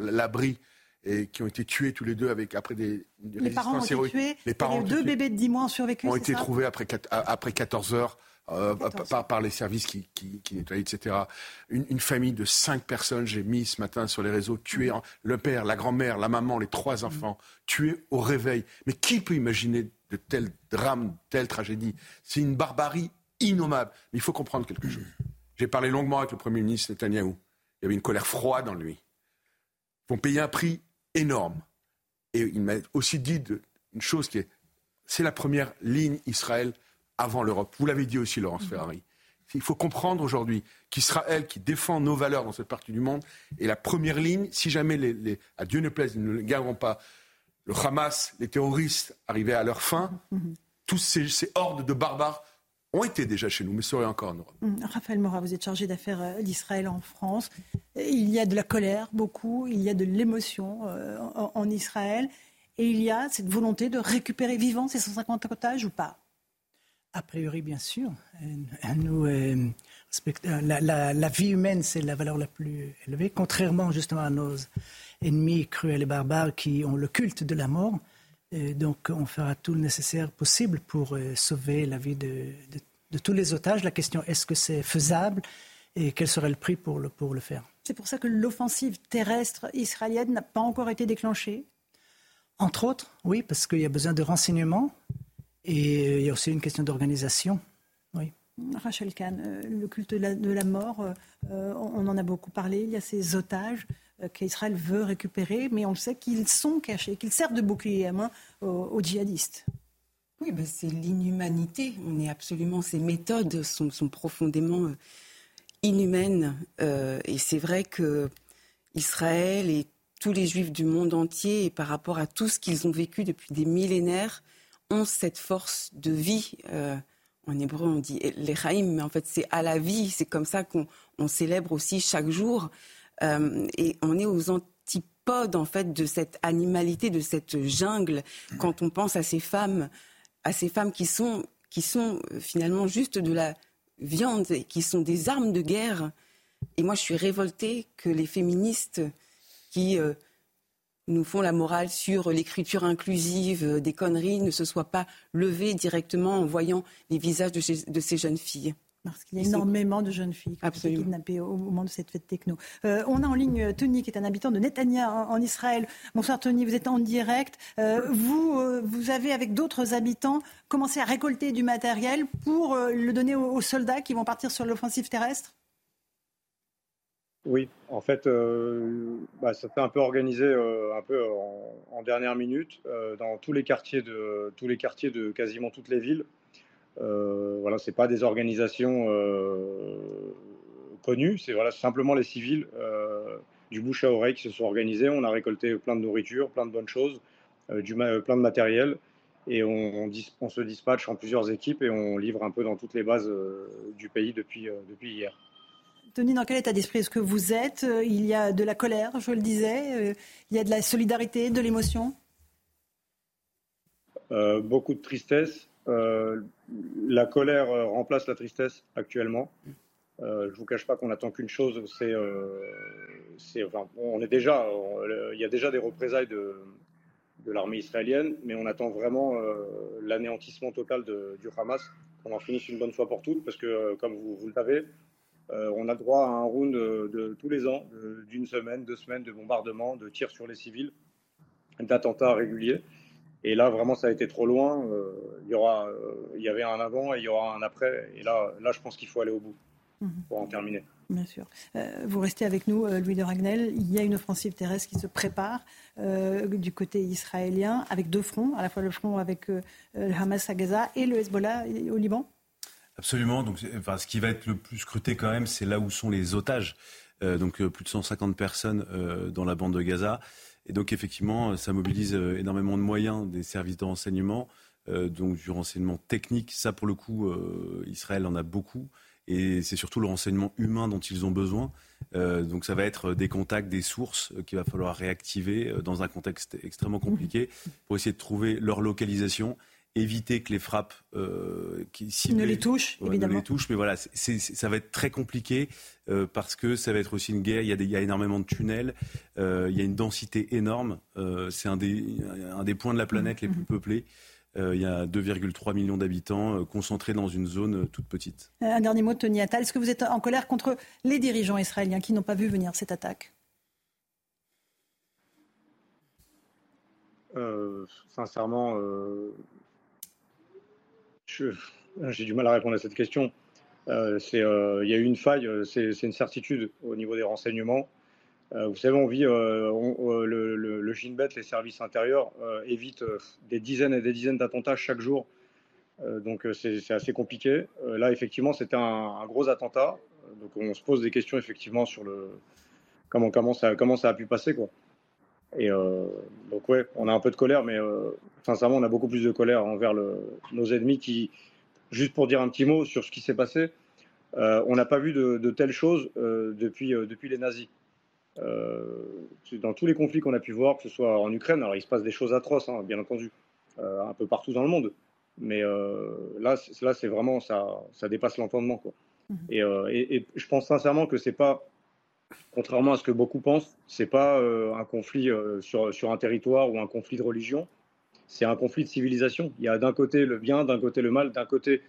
l'abri, et qui ont été tués tous les deux avec, après des, les parents ont été tués, les, parents deux bébés de 10 mois ont survécu. Ont été trouvés après, après 14 heures. Euh, par, les services qui, qui, nettoient, etc. Une, famille de cinq personnes, j'ai mis ce matin sur les réseaux, tuées, le père, la grand-mère, la maman, les trois mm. enfants, tués au réveil. Mais qui peut imaginer de tels drames, telles tragédies? C'est une barbarie innommable. Mais il faut comprendre quelque chose. J'ai parlé longuement avec le Premier ministre Netanyahou. Il y avait une colère froide en lui. Ils vont payer un prix énorme. Et il m'a aussi dit une chose qui est, c'est la première ligne Israël avant l'Europe. Vous l'avez dit aussi, Laurence Ferrari. Il faut comprendre aujourd'hui qu'Israël, qui défend nos valeurs dans cette partie du monde, est la première ligne. Si jamais, les, à Dieu ne plaise, ils ne gagneront pas, le Hamas, les terroristes arrivaient à leur fin, tous ces, hordes de barbares ont été déjà chez nous, mais seraient encore en Europe. Hum, Raphaël Morat, vous êtes chargé d'affaires euh, d'Israël en France. Il y a de la colère, beaucoup, il y a de l'émotion euh, en, Israël, et il y a cette volonté de récupérer vivants ces 150 otages ou pas? A priori, bien sûr. Nous, euh, la, la, vie humaine, c'est la valeur la plus élevée, contrairement justement à nos ennemis cruels et barbares qui ont le culte de la mort. Donc, on fera tout le nécessaire possible pour euh, sauver la vie de, de, tous les otages. La question est-ce que c'est faisable et quel serait le prix pour le, pour le faire? C'est pour ça que l'offensive terrestre israélienne n'a pas encore été déclenchée Entre autres, oui, parce qu'il y a besoin de renseignements et euh, il y a aussi une question d'organisation. Oui. Rachel Kahn, euh, le culte de la, mort, euh, on en a beaucoup parlé. Il y a ces otages qu'Israël veut récupérer, mais on sait qu'ils sont cachés, qu'ils servent de bouclier à main aux, djihadistes. Oui, ben c'est l'inhumanité. On est absolument. Ces méthodes sont, profondément inhumaines. et c'est vrai que Israël et tous les Juifs du monde entier, par rapport à tout ce qu'ils ont vécu depuis des millénaires, ont cette force de vie. Euh, en hébreu, on dit les chaim, mais en fait, c'est à la vie. C'est comme ça qu'on célèbre aussi chaque jour. Euh, et on est aux antipodes, en fait, de cette animalité, de cette jungle. Quand on pense à ces femmes, à ces femmes qui sont, qui sont euh, finalement juste de la viande, qui sont des armes de guerre. Et moi, je suis révoltée que les féministes qui nous font la morale sur l'écriture inclusive, euh, des conneries, ne se soient pas levées directement en voyant les visages de, ces, jeunes filles. Parce qu'il y a énormément de jeunes filles qui ont été kidnappées au moment de cette fête techno. Euh, on a en ligne euh, Tony, qui est un habitant de Netanya en, Israël. Bonsoir Tony, vous êtes en direct. vous, vous avez, avec d'autres habitants, commencé à récolter du matériel pour le donner aux soldats qui vont partir sur l'offensive terrestre? Oui, en fait, euh, bah, ça fait un peu organisé, euh, un peu en, dernière minute, euh, dans tous les quartiers de tous les quartiers de quasiment toutes les villes. Voilà, c'est pas des organisations connues, c'est voilà simplement les civils du bouche à oreille qui se sont organisés. On a récolté plein de nourriture, plein de bonnes choses, du plein de matériel, et on, on, se dispatche en plusieurs équipes et on livre un peu dans toutes les bases du pays depuis depuis hier. Tony, dans quel état d'esprit est-ce que vous êtes? Euh, Il y a de la colère, je le disais, euh, il y a de la solidarité, de l'émotion? Euh, Beaucoup de tristesse. La colère remplace la tristesse actuellement. je ne vous cache pas qu'on n'attend qu'une chose, c'est, enfin, on est déjà, il y a déjà des représailles de, de l'armée israélienne, mais on attend vraiment l'anéantissement total du Hamas, qu'on en finisse une bonne fois pour toutes, parce que, comme vous, le savez, euh, on a droit à un round de, tous les ans, d'une semaine, deux semaines de bombardements, de tirs sur les civils, d'attentats réguliers. Et là, vraiment, ça a été trop loin. Euh, il, y aura, euh, il y avait un avant et il y aura un après. Et là, là je pense qu'il faut aller au bout mhm. pour en terminer. Bien sûr. vous restez avec nous, Louis de Ragnel. Il y a une offensive terrestre qui se prépare du côté israélien avec deux fronts, à la fois le front avec le Hamas à Gaza et le Hezbollah au Liban Absolument. Donc, enfin, ce qui va être le plus scruté quand même, c'est là où sont les otages. Euh, donc, euh, plus de 150 personnes euh, dans la bande de Gaza. Et donc, effectivement, ça mobilise énormément de moyens des services de renseignement, donc du renseignement technique. Ça, pour le coup, Israël en a beaucoup. Et c'est surtout le renseignement humain dont ils ont besoin. donc ça va être des contacts, des sources qu'il va falloir réactiver dans un contexte extrêmement compliqué pour essayer de trouver leur localisation éviter que les frappes euh, qui ne les touchent, évidemment. Ne les touchent, mais voilà, ça va être très compliqué euh, parce que ça va être aussi une guerre. Il y a, il y a énormément de tunnels, euh, il y a une densité énorme. c'est un des, un des points de la planète les plus peuplés. il y a 2,3 millions d'habitants concentrés dans une zone toute petite. Un dernier mot Tony Attal. Est-ce que vous êtes en colère contre les dirigeants israéliens qui n'ont pas vu venir cette attaque? Sincèrement, j'ai du mal à répondre à cette question. Euh, euh, il y a eu une faille, euh, c'est une certitude au niveau des renseignements. vous savez, on vit, le, GINBET, les services intérieurs, évitent des dizaines et des dizaines d'attentats chaque jour. donc c'est assez compliqué. là, effectivement, c'était un, gros attentat. Donc on se pose des questions effectivement sur le comment, comment, ça, comment ça a pu passer. Quoi. Et euh, donc ouais, on a un peu de colère, mais euh, sincèrement, on a beaucoup plus de colère envers le, nos ennemis qui, juste pour dire un petit mot sur ce qui s'est passé, euh, on n'a pas vu de, de telles choses depuis, depuis les nazis. dans tous les conflits qu'on a pu voir, que ce soit en Ukraine, alors il se passe des choses atroces, hein, bien entendu, un peu partout dans le monde, mais là, là c'est vraiment, ça, ça dépasse l'entendement. Quoi. Mmh. Et, et, et, je pense sincèrement que c'est pas contrairement à ce que beaucoup pensent, c'est pas euh, un conflit euh, sur, sur un territoire ou un conflit de religion, c'est un conflit de civilisation. Il y a d'un côté le bien, d'un côté le mal, d'un côté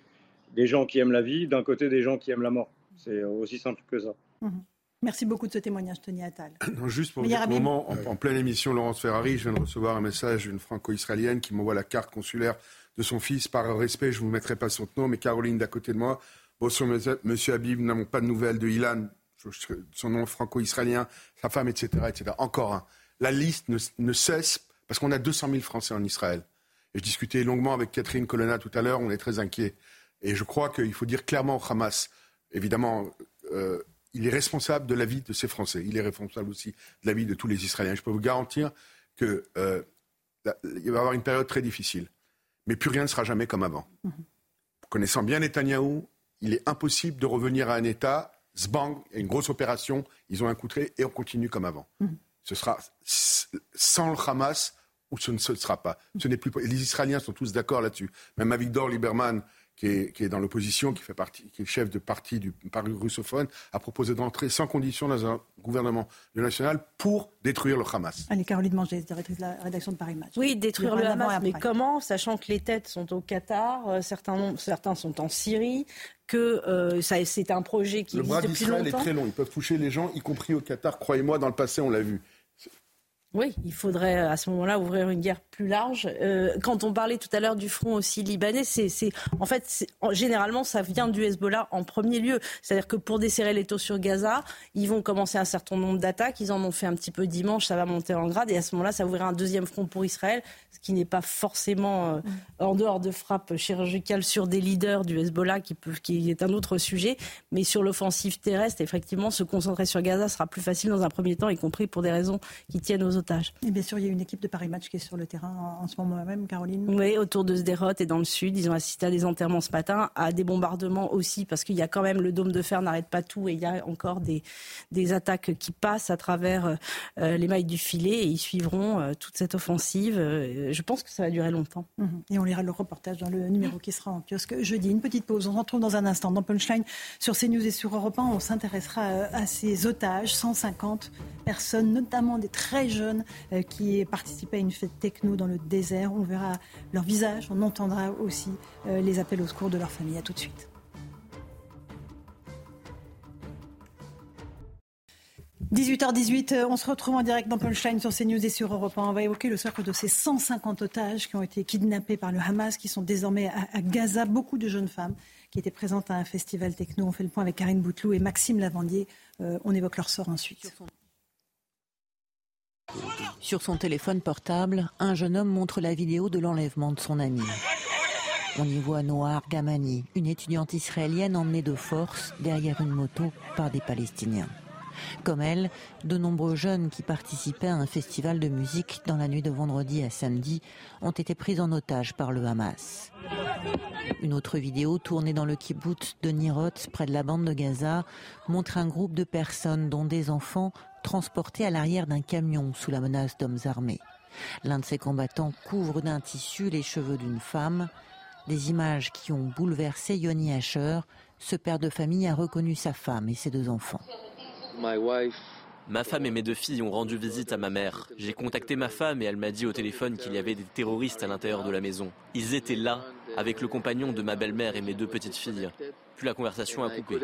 des gens qui aiment la vie, d'un côté des gens qui aiment la mort. C'est aussi simple que ça. Mhm. Merci beaucoup de ce témoignage, Tony Attal. juste pour un moment, en, pleine émission, Laurence Ferrari, je viens de recevoir un message d'une franco-israélienne qui m'envoie la carte consulaire de son fils. Par respect, je ne vous mettrai pas son nom, mais Caroline d'à côté de moi. Bonsoir, monsieur Habib, nous n'avons pas de nouvelles de Ilan, son nom franco-israélien, sa femme, etc., etc. Encore un. La liste ne, cesse parce qu'on a 200 000 Français en Israël. Et je discutais longuement avec Catherine Colonna tout à l'heure, on est très inquiets. Et je crois qu'il faut dire clairement au Hamas, évidemment, euh, il est responsable de la vie de ces Français. Il est responsable aussi de la vie de tous les Israéliens. Je peux vous garantir qu'il euh, va y avoir une période très difficile. Mais plus rien ne sera jamais comme avant. Mm-hmm. Connaissant bien Netanyahou, il est impossible de revenir à un État Zbang, il y a une grosse opération, ils ont un coup de et on continue comme avant. Mhm. Ce sera sans le Hamas ou ce ne sera pas. Ce n'est plus. Les Israéliens sont tous d'accord là-dessus. Même Avigdor Lieberman, qui est, dans l'opposition, qui fait partie, qui est chef de parti du parti russophone, a proposé d'entrer sans condition dans un gouvernement national pour détruire le Hamas. Allez, Caroline Manger, directrice de la rédaction de Paris Match. Oui, détruire le Hamas, mais comment Sachant que les têtes sont au Qatar, euh, certains, certains sont en Syrie, que euh, c'est un projet qui le existe depuis longtemps. Le bras est très long. Ils peuvent toucher les gens, y compris au Qatar. Croyez-moi, dans le passé, on l'a vu. Oui, il faudrait à ce moment-là ouvrir une guerre plus large. Euh, quand on parlait tout à l'heure du front aussi libanais, c'est, en fait généralement ça vient du Hezbollah en premier lieu. C'est-à-dire que pour desserrer les taux sur Gaza, ils vont commencer un certain nombre d'attaques. Ils en ont fait un petit peu dimanche, ça va monter en grade et à ce moment-là, ça ouvrira un deuxième front pour Israël, ce qui n'est pas forcément euh, en dehors de frappes chirurgicales sur des leaders du Hezbollah, qui, est un autre sujet. Mais sur l'offensive terrestre, effectivement, se concentrer sur Gaza sera plus facile dans un premier temps, y compris pour des raisons qui tiennent aux et bien sûr, il y a une équipe de Paris Match qui est sur le terrain en, ce moment même, Caroline. Oui, autour de Sderot et dans le sud. Ils ont assisté à des enterrements ce matin, à des bombardements aussi, parce qu'il y a quand même le dôme de fer n'arrête pas tout et il y a encore des, des attaques qui passent à travers euh, les mailles du filet et ils suivront euh, toute cette offensive. Euh, je pense que ça va durer longtemps. Mhm. Et on lira le reportage dans le numéro qui sera en kiosque jeudi. Une petite pause. On se retrouve dans un instant dans Punchline sur CNews et sur Europe 1. On s'intéressera à ces otages, 150 personnes, notamment des très jeunes euh, qui participaient à une fête techno dans le désert. On verra leur visage, on entendra aussi euh, les appels au secours de leur famille. À tout de suite. 18h18, euh, on se retrouve en direct dans Punchline sur CNews et sur Europe 1. On va évoquer le sort de ces 150 otages qui ont été kidnappés par le Hamas, qui sont désormais à, Gaza. Beaucoup de jeunes femmes qui étaient présentes à un festival techno. On fait le point avec Karine Bouteloup et Maxime Lavandier. on évoque leur sort ensuite. Sur son téléphone portable, un jeune homme montre la vidéo de l'enlèvement de son ami. On y voit Noah Gamani, une étudiante israélienne emmenée de force derrière une moto par des Palestiniens. Comme elle, de nombreux jeunes qui participaient à un festival de musique dans la nuit de vendredi à samedi ont été pris en otage par le Hamas. Une autre vidéo tournée dans le kibbutz de Nirot, près de la bande de Gaza, montre un groupe de personnes, dont des enfants, transportés à l'arrière d'un camion sous la menace d'hommes armés. L'un de ces combattants couvre d'un tissu les cheveux d'une femme. Des images qui ont bouleversé Yoni Asher. Ce père de famille a reconnu sa femme et ses deux enfants. Ma femme et mes deux filles ont rendu visite à ma mère. J'ai contacté ma femme et elle m'a dit au téléphone qu'il y avait des terroristes à l'intérieur de la maison. Ils étaient là, avec le compagnon de ma belle-mère et mes deux petites filles. Puis la conversation a coupé.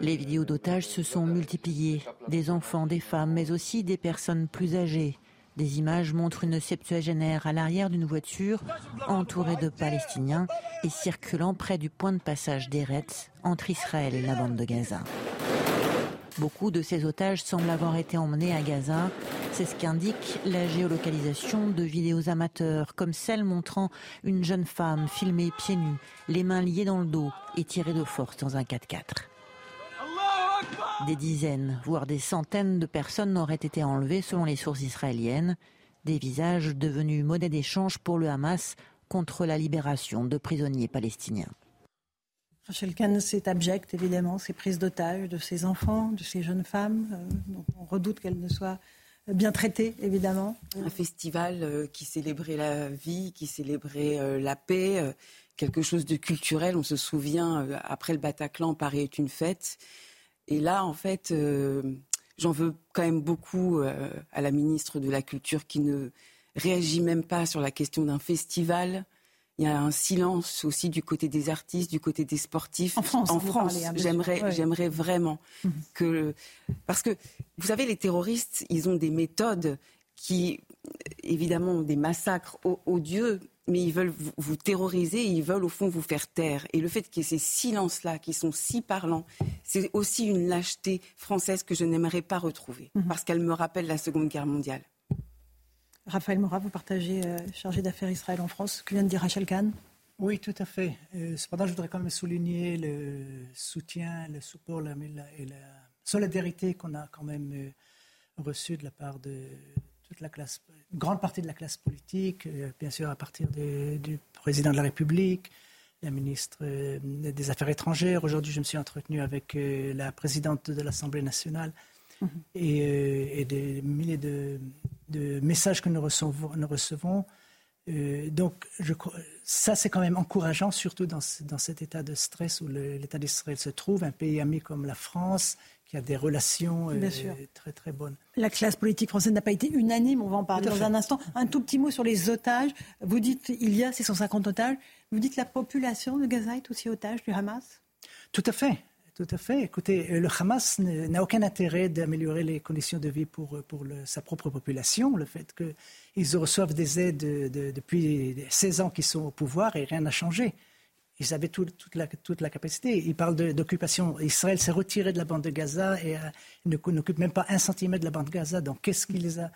Les vidéos d'otages se sont multipliées. Des enfants, des femmes, mais aussi des personnes plus âgées. Des images montrent une septuagénaire à l'arrière d'une voiture, entourée de Palestiniens et circulant près du point de passage d'Eretz entre Israël et la bande de Gaza. Beaucoup de ces otages semblent avoir été emmenés à Gaza. C'est ce qu'indique la géolocalisation de vidéos amateurs, comme celle montrant une jeune femme filmée pieds nus, les mains liées dans le dos et tirée de force dans un 4x4. Des dizaines, voire des centaines de personnes auraient été enlevées selon les sources israéliennes, des visages devenus monnaie d'échange pour le Hamas contre la libération de prisonniers palestiniens. Rachel Kahn, c'est abject, évidemment, ces prises d'otages de ces enfants, de ces jeunes femmes. Euh, on redoute qu'elles ne soient bien traitées, évidemment. Un festival euh, qui célébrait la vie, qui célébrait euh, la paix, quelque chose de culturel. On se souvient, après le Bataclan, Paris est une fête. Et là, en fait, j'en veux quand même beaucoup à la ministre de la Culture qui ne réagit même pas sur la question d'un festival il y a un silence aussi du côté des artistes, du côté des sportifs. En France, en France, j'aimerais, j'aimerais vraiment mhm. que, parce que vous savez, les terroristes, ils ont des méthodes qui, évidemment, ont des massacres odieux, mais ils veulent vous, terroriser, ils veulent au fond vous faire taire. Et le fait qu'il y ait ces silences-là qui sont si parlants, c'est aussi une lâcheté française que je n'aimerais pas retrouver, mhm. parce qu'elle me rappelle la Seconde Guerre mondiale. Raphaël Morat, vous partagez, euh, chargé d'affaires Israël en France, ce que vient de dire Rachel Kahn Oui, tout à fait. Euh, cependant, je voudrais quand même souligner le soutien, le support la, et la solidarité qu'on a quand même euh, reçu de la part de toute la classe, une grande partie de la classe politique, bien sûr à partir du président de la République, la ministre des Affaires étrangères. Aujourd'hui, je me suis entretenu avec la présidente de l'Assemblée nationale et, euh, et, des milliers de, messages que nous recevons. Nous recevons. Euh, donc, je, ça, c'est quand même encourageant, surtout dans, dans cet état de stress où l'État d'Israël se trouve, un pays ami comme la France, qui a des relations euh, très très bonnes. La classe politique française n'a pas été unanime, on va en parler dans un instant. Un tout petit mot sur les otages. Vous dites il y a 650 otages. Vous dites la population de Gaza est aussi otage du Hamas? Tout à fait. Tout à fait. Écoutez, euh, le Hamas n'a aucun intérêt d'améliorer les conditions de vie pour, euh, sa propre population. Le fait qu'ils reçoivent des aides depuis 16 ans qu'ils sont au pouvoir et rien n'a changé. Ils avaient toute, la, capacité. Ils parlent d'occupation. Israël s'est retiré de la bande de Gaza et euh, n'occupe même pas un centimètre de la bande de Gaza. Donc qu'est-ce qui les a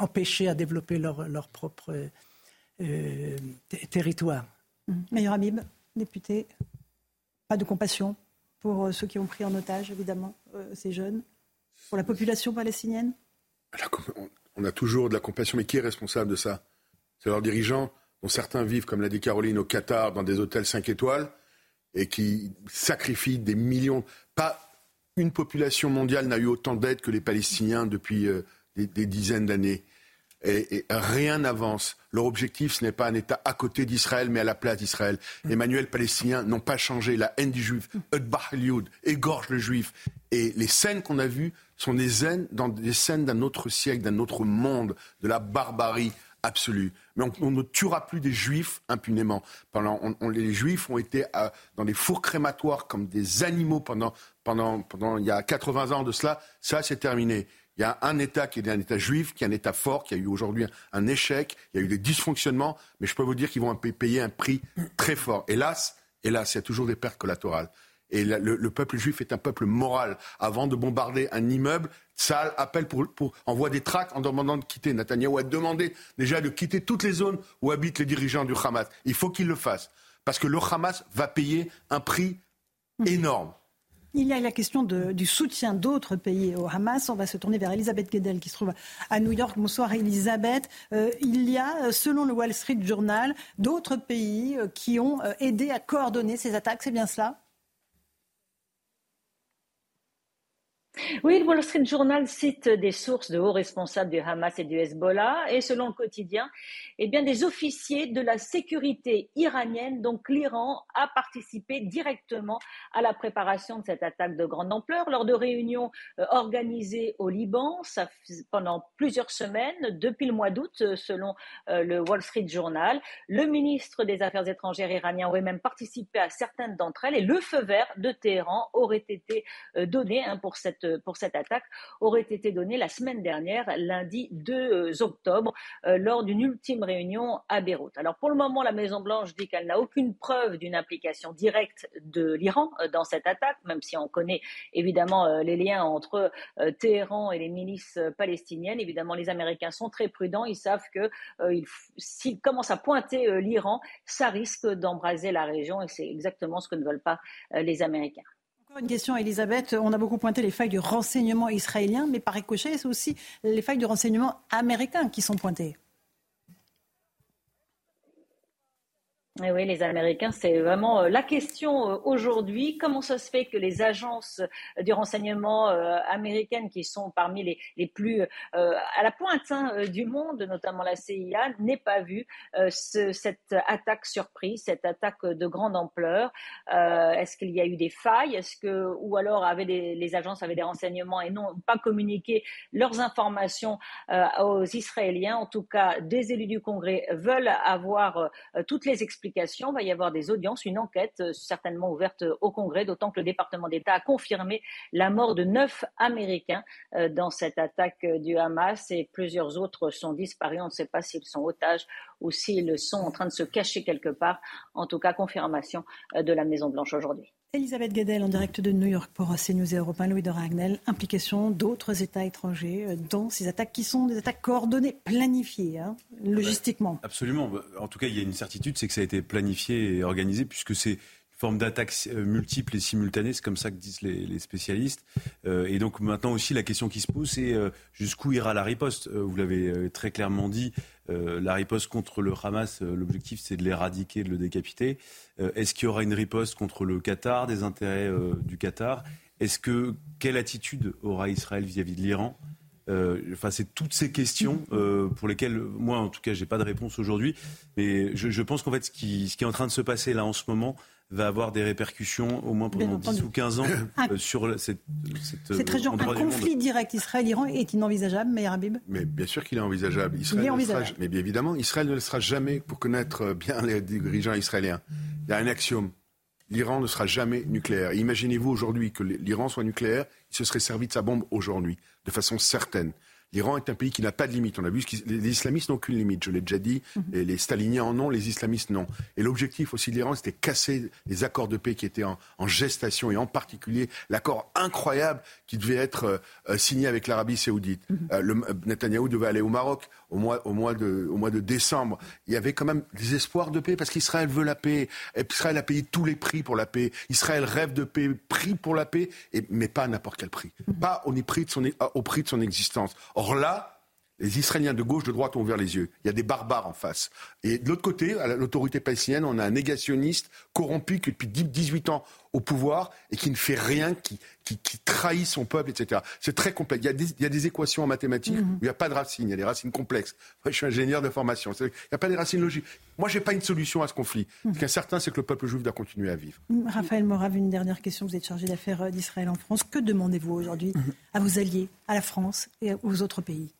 empêchés à développer leur, leur propre territoire? Meilleur Habib, député, pas de compassion pour euh, ceux qui ont pris en otage, évidemment, euh, ces jeunes, pour la population palestinienne? On a toujours de la compassion, mais qui est responsable de ça? C'est leurs dirigeants, dont certains vivent, comme l'a dit Caroline, au Qatar, dans des hôtels 5 étoiles, et qui sacrifient des millions. Pas une population mondiale n'a eu autant d'aide que les Palestiniens depuis euh, des dizaines d'années et, rien n'avance. Leur objectif, ce n'est pas un État à côté d'Israël, mais à la place d'Israël. Mm. Emmanuel Palestinien n'ont pas changé. La haine du juif, mm. égorge le juif. Et les scènes qu'on a vues sont des scènes, dans des scènes d'un autre siècle, d'un autre monde, de la barbarie absolue. Mais on, ne tuera plus des juifs impunément. Pendant, les juifs ont été euh, dans des fours crématoires comme des animaux pendant, pendant, pendant il y a 80 ans de cela. Ça, c'est terminé. Il y a un État qui est un État juif, qui est un État fort, qui a eu aujourd'hui un, échec, il y a eu des dysfonctionnements, mais je peux vous dire qu'ils vont payer un prix très fort. Hélas, hélas, il y a toujours des pertes collatérales. Et le, peuple juif est un peuple moral. Avant de bombarder un immeuble, Saal appelle pour, envoie des tracts en demandant de quitter. Netanyahu a demandé déjà de quitter toutes les zones où habitent les dirigeants du Hamas. Il faut qu'il le fasse. Parce que le Hamas va payer un prix énorme. Il y a la question du soutien d'autres pays au Hamas. On va se tourner vers Elisabeth Guedel qui se trouve à New York. Bonsoir Elisabeth. Euh, il y a, selon le Wall Street Journal, d'autres pays euh, qui ont euh, aidé à coordonner ces attaques. C'est bien cela? Oui, le Wall Street Journal cite des sources de hauts responsables du Hamas et du Hezbollah et selon le quotidien, eh bien, des officiers de la sécurité iranienne, donc l'Iran, a participé directement à la préparation de cette attaque de grande ampleur lors de réunions euh, organisées au Liban pendant plusieurs semaines, depuis le mois d'août, euh, selon euh, le Wall Street Journal. Le ministre des Affaires étrangères iranien aurait même participé à certaines d'entre elles et le feu vert de Téhéran aurait été donné hein, pour, cette, pour cette attaque, aurait été donné la semaine dernière, lundi 2 octobre, lors d'une ultime réunion à Beyrouth. Alors pour le moment, la Maison-Blanche dit qu'elle n'a aucune preuve d'une implication directe de l'Iran euh, dans cette attaque, même si on connaît évidemment euh, les liens entre euh, Téhéran et les milices palestiniennes. Évidemment, les Américains sont très prudents. Ils savent que s'ils commencent à pointer l'Iran, ça risque d'embraser la région et c'est exactement ce que ne veulent pas les Américains. Encore une question, Elisabeth. On a beaucoup pointé les failles du renseignement israélien, mais par ricochet, c'est aussi les failles du renseignement américain qui sont pointées. Eh oui, les Américains, c'est vraiment euh, la question euh, aujourd'hui. Comment ça se fait que les agences euh, du renseignement américaines, qui sont parmi les, les plus à la pointe hein, du monde, notamment la CIA, n'aient pas vu ce, cette attaque surprise, cette attaque de grande ampleur? Est-ce qu'il y a eu des failles? Est-ce que ou alors avaient les agences avaient des renseignements et n'ont pas communiqué leurs informations aux Israéliens? En tout cas, des élus du Congrès veulent avoir toutes les explications il va y avoir des audiences, une enquête euh, certainement ouverte euh, au Congrès, d'autant que le département d'État a confirmé la mort de neuf Américains euh, dans cette attaque du Hamas et plusieurs autres sont disparus. On ne sait pas s'ils sont otages ou s'ils sont en train de se cacher quelque part. En tout cas, confirmation de la Maison-Blanche aujourd'hui. Elisabeth Guedel en direct de New York pour CNews et Europe Louis de Ragnel. Implication d'autres États étrangers euh, dans ces attaques qui sont des attaques coordonnées, planifiées, hein, logistiquement. Absolument. En tout cas, il y a une certitude, c'est que ça a été planifié et organisé puisque c'est forme d'attaques euh, multiples et simultanées, c'est comme ça que disent les, spécialistes. Euh, et donc maintenant aussi, la question qui se pose, c'est euh, jusqu'où ira la riposte? Vous l'avez très clairement dit, la riposte contre le Hamas, l'objectif c'est de l'éradiquer, de le décapiter. Est-ce qu'il y aura une riposte contre le Qatar, des intérêts du Qatar? Est-ce que quelle attitude aura Israël vis-à-vis de l'Iran? Enfin, c'est toutes ces questions pour lesquelles moi, en tout cas, j'ai pas de réponse aujourd'hui. Mais je, pense qu'en fait, ce qui est en train de se passer là en ce moment, va avoir des répercussions au moins pendant 10 ou 15 ans euh, sur cette, cette, cette région. Un conflit direct Israël-Iran est inenvisageable, Meir Habib? Mais bien sûr qu'il est envisageable. Israël il est envisageable. mais bien évidemment, Israël ne le sera jamais pour connaître bien les dirigeants israéliens. Il y a un axiome. L'Iran ne sera jamais nucléaire. Imaginez-vous aujourd'hui que l'Iran soit nucléaire, il se serait servi de sa bombe aujourd'hui, de façon certaine. L'Iran est un pays qui n'a pas de limite. On a vu que les islamistes n'ont aucune limite, je l'ai déjà dit. Mhm. Et les staliniens en ont, les islamistes non. Et l'objectif aussi de l'Iran, c'était casser les accords de paix qui étaient en, gestation, et en particulier l'accord incroyable qui devait être euh, euh, signé avec l'Arabie saoudite. Mhm. Euh, le, Netanyahou devait aller au Maroc au mois, au, mois de, au mois de décembre. Il y avait quand même des espoirs de paix, parce qu'Israël veut la paix. Israël a payé tous les prix pour la paix. Israël rêve de paix, prix pour la paix, mais pas à n'importe quel prix. Pas au prix, de son, au prix de son existence. Or là, les Israéliens de gauche, de droite ont ouvert les yeux. Il y a des barbares en face. Et de l'autre côté, à l'autorité palestinienne, on a un négationniste corrompu qui depuis 18 ans au pouvoir et qui ne fait rien, qui, trahit son peuple, etc. C'est très complexe. Il y, a des, équations en mathématiques mm-hmm. où il n'y a pas de racines, il y a des racines complexes. Moi, je suis ingénieur de formation. Il n'y a pas des racines logiques. Moi, je n'ai pas une solution à ce conflit. Ce qui est certain, c'est que le peuple juif doit continuer à vivre. Raphaël Morave, une dernière question. Vous êtes chargé d'affaires euh, d'Israël en France. Que demandez-vous aujourd'hui mm-hmm. à vos alliés, à la France et aux autres pays?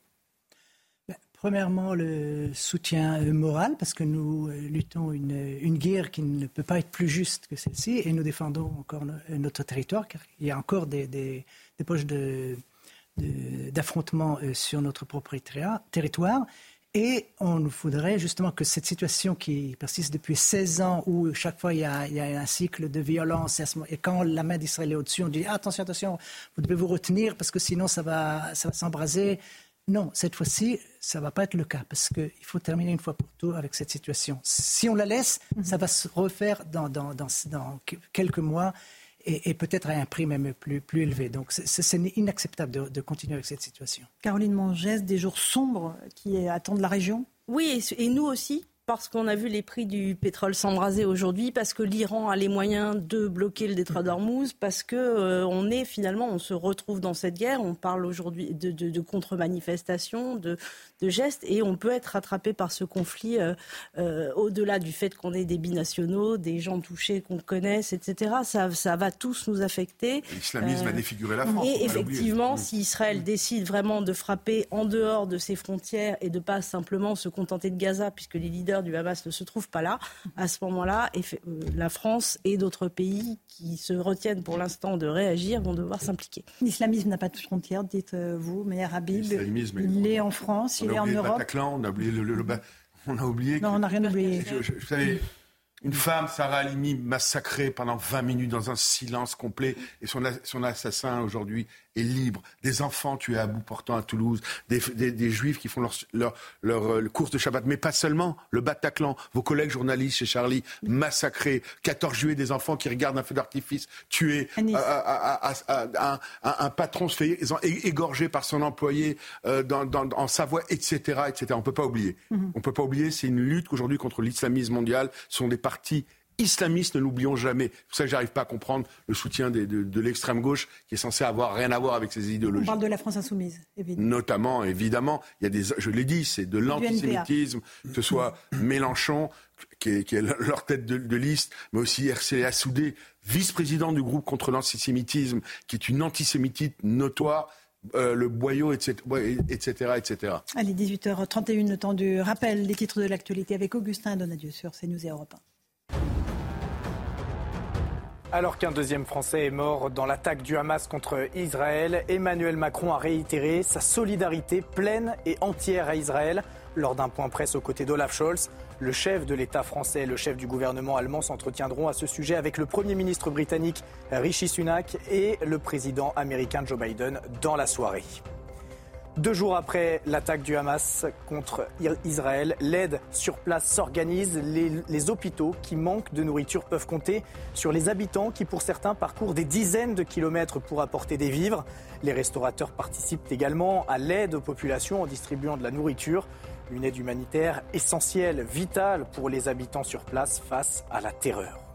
Premièrement, le soutien euh, moral, parce que nous euh, luttons une, une guerre qui ne peut pas être plus juste que celle-ci, et nous défendons encore notre territoire, car il y a encore des, poches d'affrontement euh, sur notre propre territoire. Et on nous faudrait justement que cette situation qui persiste depuis 16 ans, où chaque fois il y a, un cycle de violence, et quand la main d'Israël est au-dessus, on dit attention, attention, vous devez vous retenir parce que sinon ça va s'embraser. Non, cette fois-ci, ça ne va pas être le cas parce qu'il faut terminer une fois pour toutes avec cette situation. Si on la laisse, mhm. ça va se refaire dans, quelques mois et, peut-être à un prix même plus, plus élevé. Donc c'est inacceptable de, de, continuer avec cette situation. Caroline Mangès, des jours sombres qui attendent la région? Oui, et nous aussi parce qu'on a vu les prix du pétrole s'embraser aujourd'hui, parce que l'Iran a les moyens de bloquer le détroit d'Ormuz, parce que euh, on est finalement, on se retrouve dans cette guerre. On parle aujourd'hui de, de, contre-manifestations, de, de, gestes, et on peut être rattrapé par ce conflit euh, euh, au-delà du fait qu'on ait des binationaux, des gens touchés qu'on connaisse, etc. Ça, ça va tous nous affecter. L'islamisme a défiguré la France. Et effectivement, si Israël décide vraiment de frapper en dehors de ses frontières et de pas simplement se contenter de Gaza, puisque les leaders du Hamas ne se trouve pas là, à ce moment-là, euh, la France et d'autres pays qui se retiennent pour l'instant de réagir vont devoir s'impliquer. L'islamisme n'a pas de frontières, dites-vous, Meir Habib. Il est en France, il est en Europe. on a oublié le, on a oublié. Non, on n'a rien oublié. vous savez, une femme, Sarah Halimi, massacrée pendant 20 minutes dans un silence complet, et son, son assassin aujourd'hui libre, des enfants tués à bout portant à Toulouse, des, juifs qui font leur, leur, leur, euh, course de Shabbat, mais pas seulement, le Bataclan, vos collègues journalistes chez Charlie, massacrés, 14 juillet, des enfants qui regardent un feu d'artifice, tués, un, patron se fait égorger par son employé euh, dans, en Savoie, etc., etc. On peut pas oublier. Mhm. On peut pas oublier, c'est une lutte qu'aujourd'hui contre l'islamisme mondial sont des partis islamistes, ne l'oublions jamais. C'est pour ça que j'arrive pas à comprendre le soutien de, l'extrême gauche qui est censé avoir rien à voir avec ces idéologies. On parle de la France insoumise, évidemment. Notamment, évidemment, il y a des, je l'ai dit, c'est de l'antisémitisme, que ce soit Mélenchon, qui est, leur tête de, liste, mais aussi RC Assoudé, vice-président du groupe contre l'antisémitisme, qui est une antisémitite notoire. Euh, le boyau, etc., etc., etc. Allez, 18h31, le temps du rappel des titres de l'actualité avec Augustin Donadieu sur CNews et Europe 1. Alors qu'un deuxième Français est mort dans l'attaque du Hamas contre Israël, Emmanuel Macron a réitéré sa solidarité pleine et entière à Israël lors d'un point presse aux côtés d'Olaf Scholz. Le chef de l'État français et le chef du gouvernement allemand s'entretiendront à ce sujet avec le Premier ministre britannique Rishi Sunak et le président américain Joe Biden dans la soirée. Deux jours après l'attaque du Hamas contre Israël, l'aide sur place s'organise. Les, hôpitaux qui manquent de nourriture peuvent compter sur les habitants qui, pour certains, parcourent des dizaines de kilomètres pour apporter des vivres. Les restaurateurs participent également à l'aide aux populations en distribuant de la nourriture. Une aide humanitaire essentielle, vitale pour les habitants sur place face à la terreur.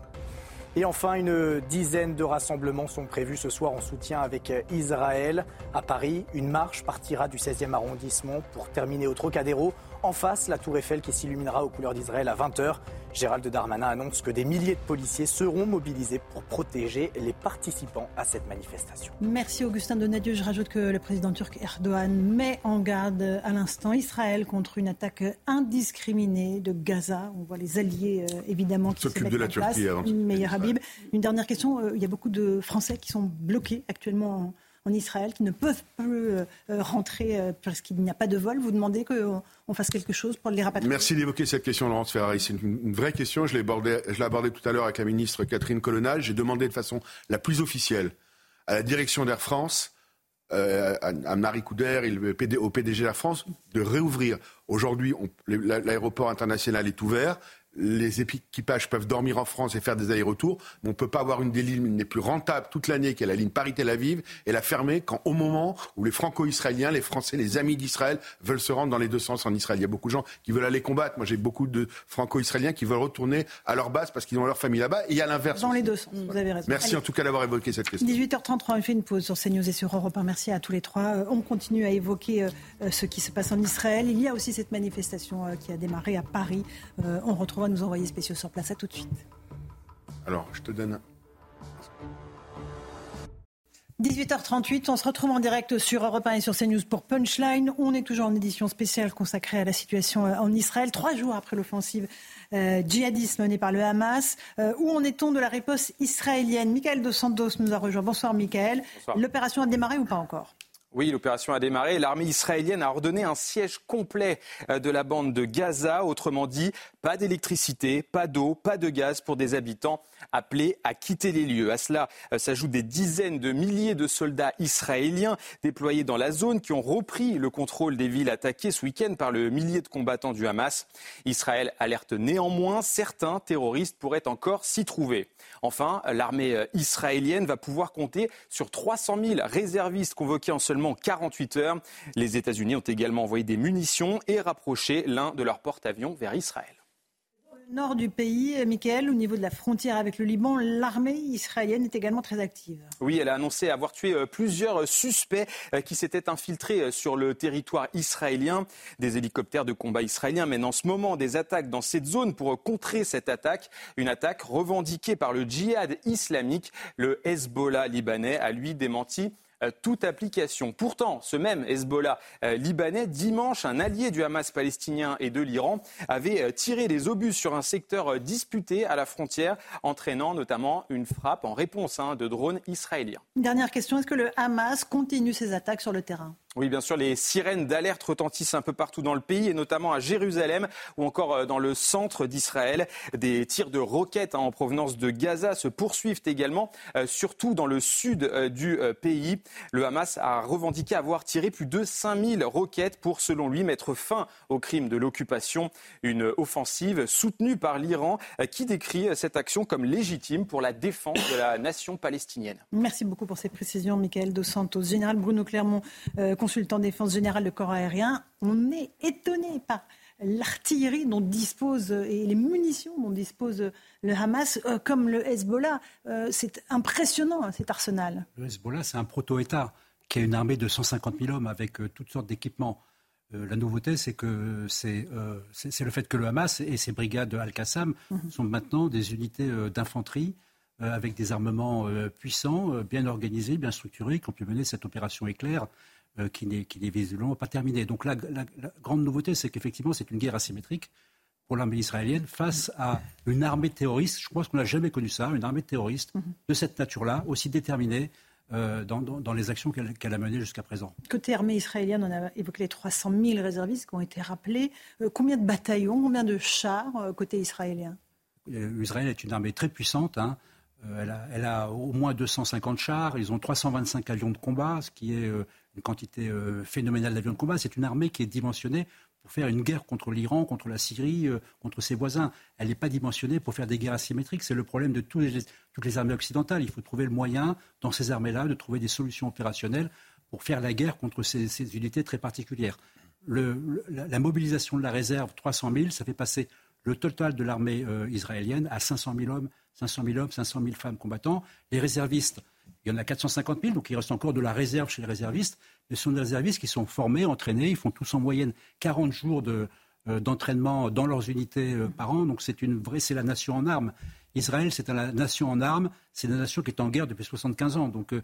Et enfin, une dizaine de rassemblements sont prévus ce soir en soutien avec Israël. À Paris, une marche partira du 16e arrondissement pour terminer au Trocadéro. En face, la tour Eiffel qui s'illuminera aux couleurs d'Israël à 20h. Gérald Darmanin annonce que des milliers de policiers seront mobilisés pour protéger les participants à cette manifestation. Merci Augustin Donadieu. Je rajoute que le président turc Erdogan met en garde à l'instant Israël contre une attaque indiscriminée de Gaza. On voit les alliés euh, évidemment qui s'occupent de la Turquie. Meir Habib. Une dernière question. Euh, il y a beaucoup de Français qui sont bloqués actuellement en Israël qui ne peuvent plus euh, rentrer euh, parce qu'il n'y a pas de vol. Vous demandez qu'on fasse quelque chose pour les rapatrier? Merci d'évoquer cette question, Laurence Ferrari. C'est une, vraie question. Je l'ai abordée abordé tout à l'heure avec la ministre Catherine Colonna. J'ai demandé de façon la plus officielle à la direction d'Air France euh, à, Marie Couder et au PDG d'Air France de réouvrir. Aujourd'hui, l'aéroport international est ouvert les équipages peuvent dormir en France et faire des allers-retours, mais on ne peut pas avoir une des lignes les plus rentables toute l'année, qui est la ligne Paris-Tel Aviv, et la fermer quand, au moment où les Franco-Israéliens, les Français, les amis d'Israël veulent se rendre dans les deux sens en Israël. Il y a beaucoup de gens qui veulent aller combattre. Moi, j'ai beaucoup de Franco-Israéliens qui veulent retourner à leur base parce qu'ils ont leur famille là-bas. Et il y a l'inverse. Dans les deux sens, vous avez raison. Merci en tout cas d'avoir évoqué cette question. 18h33, on fait une pause sur CNews et sur Europe 1. Merci à tous les trois. Euh, on continue à évoquer euh, ce qui se passe en Israël. Il y a aussi cette manifestation euh, qui a démarré à Paris. On nos envoyés spéciaux place. À tout de suite. Alors, je te donne 18h38, on se retrouve en direct sur Europe 1 et sur CNews pour Punchline. On est toujours en édition spéciale consacrée à la situation euh, en Israël, trois jours après l'offensive euh, djihadiste menée par le Hamas. Euh, où en est-on de la riposte israélienne? Michael Dos Santos nous a rejoint. Bonsoir Michael. L'opération a démarré ou pas encore? Oui, l'opération a démarré. L'armée israélienne a ordonné un siège complet de la bande de Gaza. Autrement dit, pas d'électricité, pas d'eau, pas de gaz pour des habitants appelés à quitter les lieux. À cela euh, s'ajoutent des dizaines de milliers de soldats israéliens déployés dans la zone qui ont repris le contrôle des villes attaquées ce week-end par le millier de combattants du Hamas. Israël alerte néanmoins, certains terroristes pourraient encore s'y trouver. Enfin, l'armée euh, israélienne va pouvoir compter sur 300 000 réservistes convoqués en seulement 48 heures. Les États-Unis ont également envoyé des munitions et rapproché l'un de leurs porte-avions vers Israël nord du pays, Michael, au niveau de la frontière avec le Liban, l'armée israélienne est également très active. Oui, elle a annoncé avoir tué euh, plusieurs suspects euh, qui s'étaient infiltrés euh, sur le territoire israélien. Des hélicoptères de combat israéliens mènent en ce moment des attaques dans cette zone pour contrer cette attaque. Une attaque revendiquée par le djihad islamique. Le Hezbollah libanais a lui démenti euh, toute application. Pourtant, ce même Hezbollah euh, libanais, dimanche, un allié du Hamas palestinien et de l'Iran, avait euh, tiré des obus sur un secteur disputé à la frontière, entraînant notamment une frappe en réponse hein, de drones israéliens. Dernière question, est-ce que le Hamas continue ses attaques sur le terrain? Oui, bien sûr, les sirènes d'alerte retentissent un peu partout dans le pays, et notamment à Jérusalem ou encore euh, dans le centre d'Israël. Des tirs de roquettes hein, en provenance de Gaza se poursuivent également, euh, surtout dans le sud euh, du pays. Le Hamas a revendiqué avoir tiré plus de 5000 roquettes pour, selon lui, mettre fin au crime de l'occupation. Une offensive soutenue par l'Iran qui décrit cette action comme légitime pour la défense de la nation palestinienne. Merci beaucoup pour ces précisions, Michael Dos Santos. Général Bruno Clermont, consultant défense générale de corps aérien, on est étonné par l'artillerie dont dispose et les munitions dont dispose le Hamas, euh, comme le Hezbollah. Euh, c'est impressionnant hein, cet arsenal. Le Hezbollah, c'est un proto-État qui a une armée de 150 000 hommes avec euh, toutes sortes d'équipements. la nouveauté, c'est que c'est le fait que le Hamas et ses brigades Al-Qassam mhm. sont maintenant des unités d'infanterie avec des armements puissants, bien organisés, bien structurés, qui ont pu mener cette opération éclair qui n'est visiblement pas terminée. Donc la, grande nouveauté, c'est qu'effectivement, c'est une guerre asymétrique pour l'armée israélienne face à une armée terroriste. Je pense qu'on n'a jamais connu ça, une armée terroriste mhm. de cette nature-là, aussi déterminée. Euh, dans, les actions qu'elle a menées jusqu'à présent. Côté armée israélienne, on a évoqué les 300 000 réservistes qui ont été rappelés. Euh, combien de bataillons, combien de chars côté israélien? Israël est une armée très puissante. Hein. Elle a, au moins 250 chars, ils ont 325 avions de combat, ce qui est une quantité euh, phénoménale d'avions de combat. C'est une armée qui est dimensionnée pour faire une guerre contre l'Iran, contre la Syrie, euh, contre ses voisins. Elle n'est pas dimensionnée pour faire des guerres asymétriques. C'est le problème de toutes les armées occidentales. Il faut trouver le moyen, dans ces armées-là, de trouver des solutions opérationnelles pour faire la guerre contre ces, unités très particulières. la, mobilisation de la réserve, 300 000, ça fait passer le total de l'armée euh, israélienne à 500 000 hommes, 500 000 hommes, 500 000 femmes combattants. Les réservistes, il y en a 450 000, donc il reste encore de la réserve chez les réservistes. Mais ce sont des réservistes qui sont formés, entraînés. Ils font tous en moyenne 40 jours euh, d'entraînement dans leurs unités euh, par an. Donc c'est une vraie, c'est la nation en armes. Israël, c'est la nation en armes. C'est la nation qui est en guerre depuis 75 ans. Donc euh,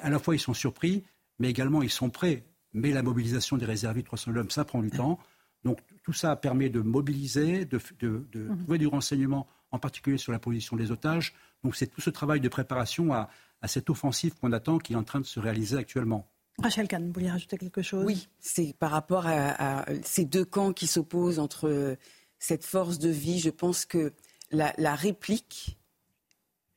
à la fois ils sont surpris, mais également ils sont prêts. Mais la mobilisation des réservistes 300 hommes, ça prend du temps. Donc tout ça permet de mobiliser, de, de, de mmh. trouver du renseignement, en particulier sur la position des otages. Donc c'est tout ce travail de préparation à, à cette offensive qu'on attend qui est en train de se réaliser actuellement. Rachel Kahn, vous vouliez rajouter quelque chose? Oui, c'est par rapport à, ces deux camps qui s'opposent entre cette force de vie. Je pense que la, réplique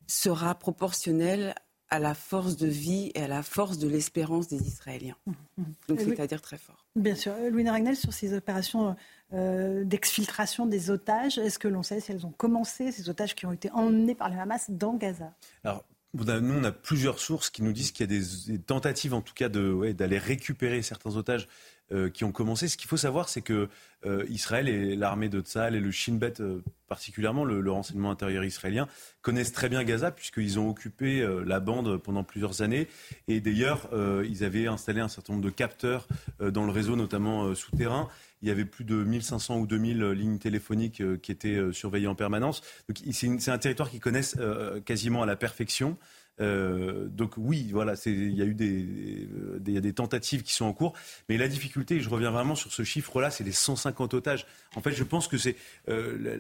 sera proportionnelle à la force de vie et à la force de l'espérance des Israéliens. Mmh, mmh. Donc c'est-à-dire très fort. Bien sûr. Louis Ragnel, sur ces opérations euh, d'exfiltration des otages, est-ce que l'on sait si elles ont commencé, ces otages qui ont été emmenés par le Hamas dans Gaza? Alors, nous, on a plusieurs sources qui nous disent qu'il y a des, tentatives, en tout cas, d'aller récupérer certains otages euh, qui ont commencé. Ce qu'il faut savoir, c'est que euh, Israël et l'armée de Tzal et le Shin Bet, euh, particulièrement le, renseignement intérieur israélien, connaissent très bien Gaza puisqu'ils ont occupé la bande pendant plusieurs années. Et d'ailleurs, ils avaient installé un certain nombre de capteurs dans le réseau, notamment souterrain. Il y avait plus de 1500 ou 2000 lignes téléphoniques qui étaient surveillées en permanence. Donc c'est un territoire qu'ils connaissent quasiment à la perfection. Euh, donc oui, voilà, il y a eu des, des, des, tentatives qui sont en cours, mais la difficulté, je reviens vraiment sur ce chiffre-là, c'est les 150 otages. En fait, je pense que c'est euh,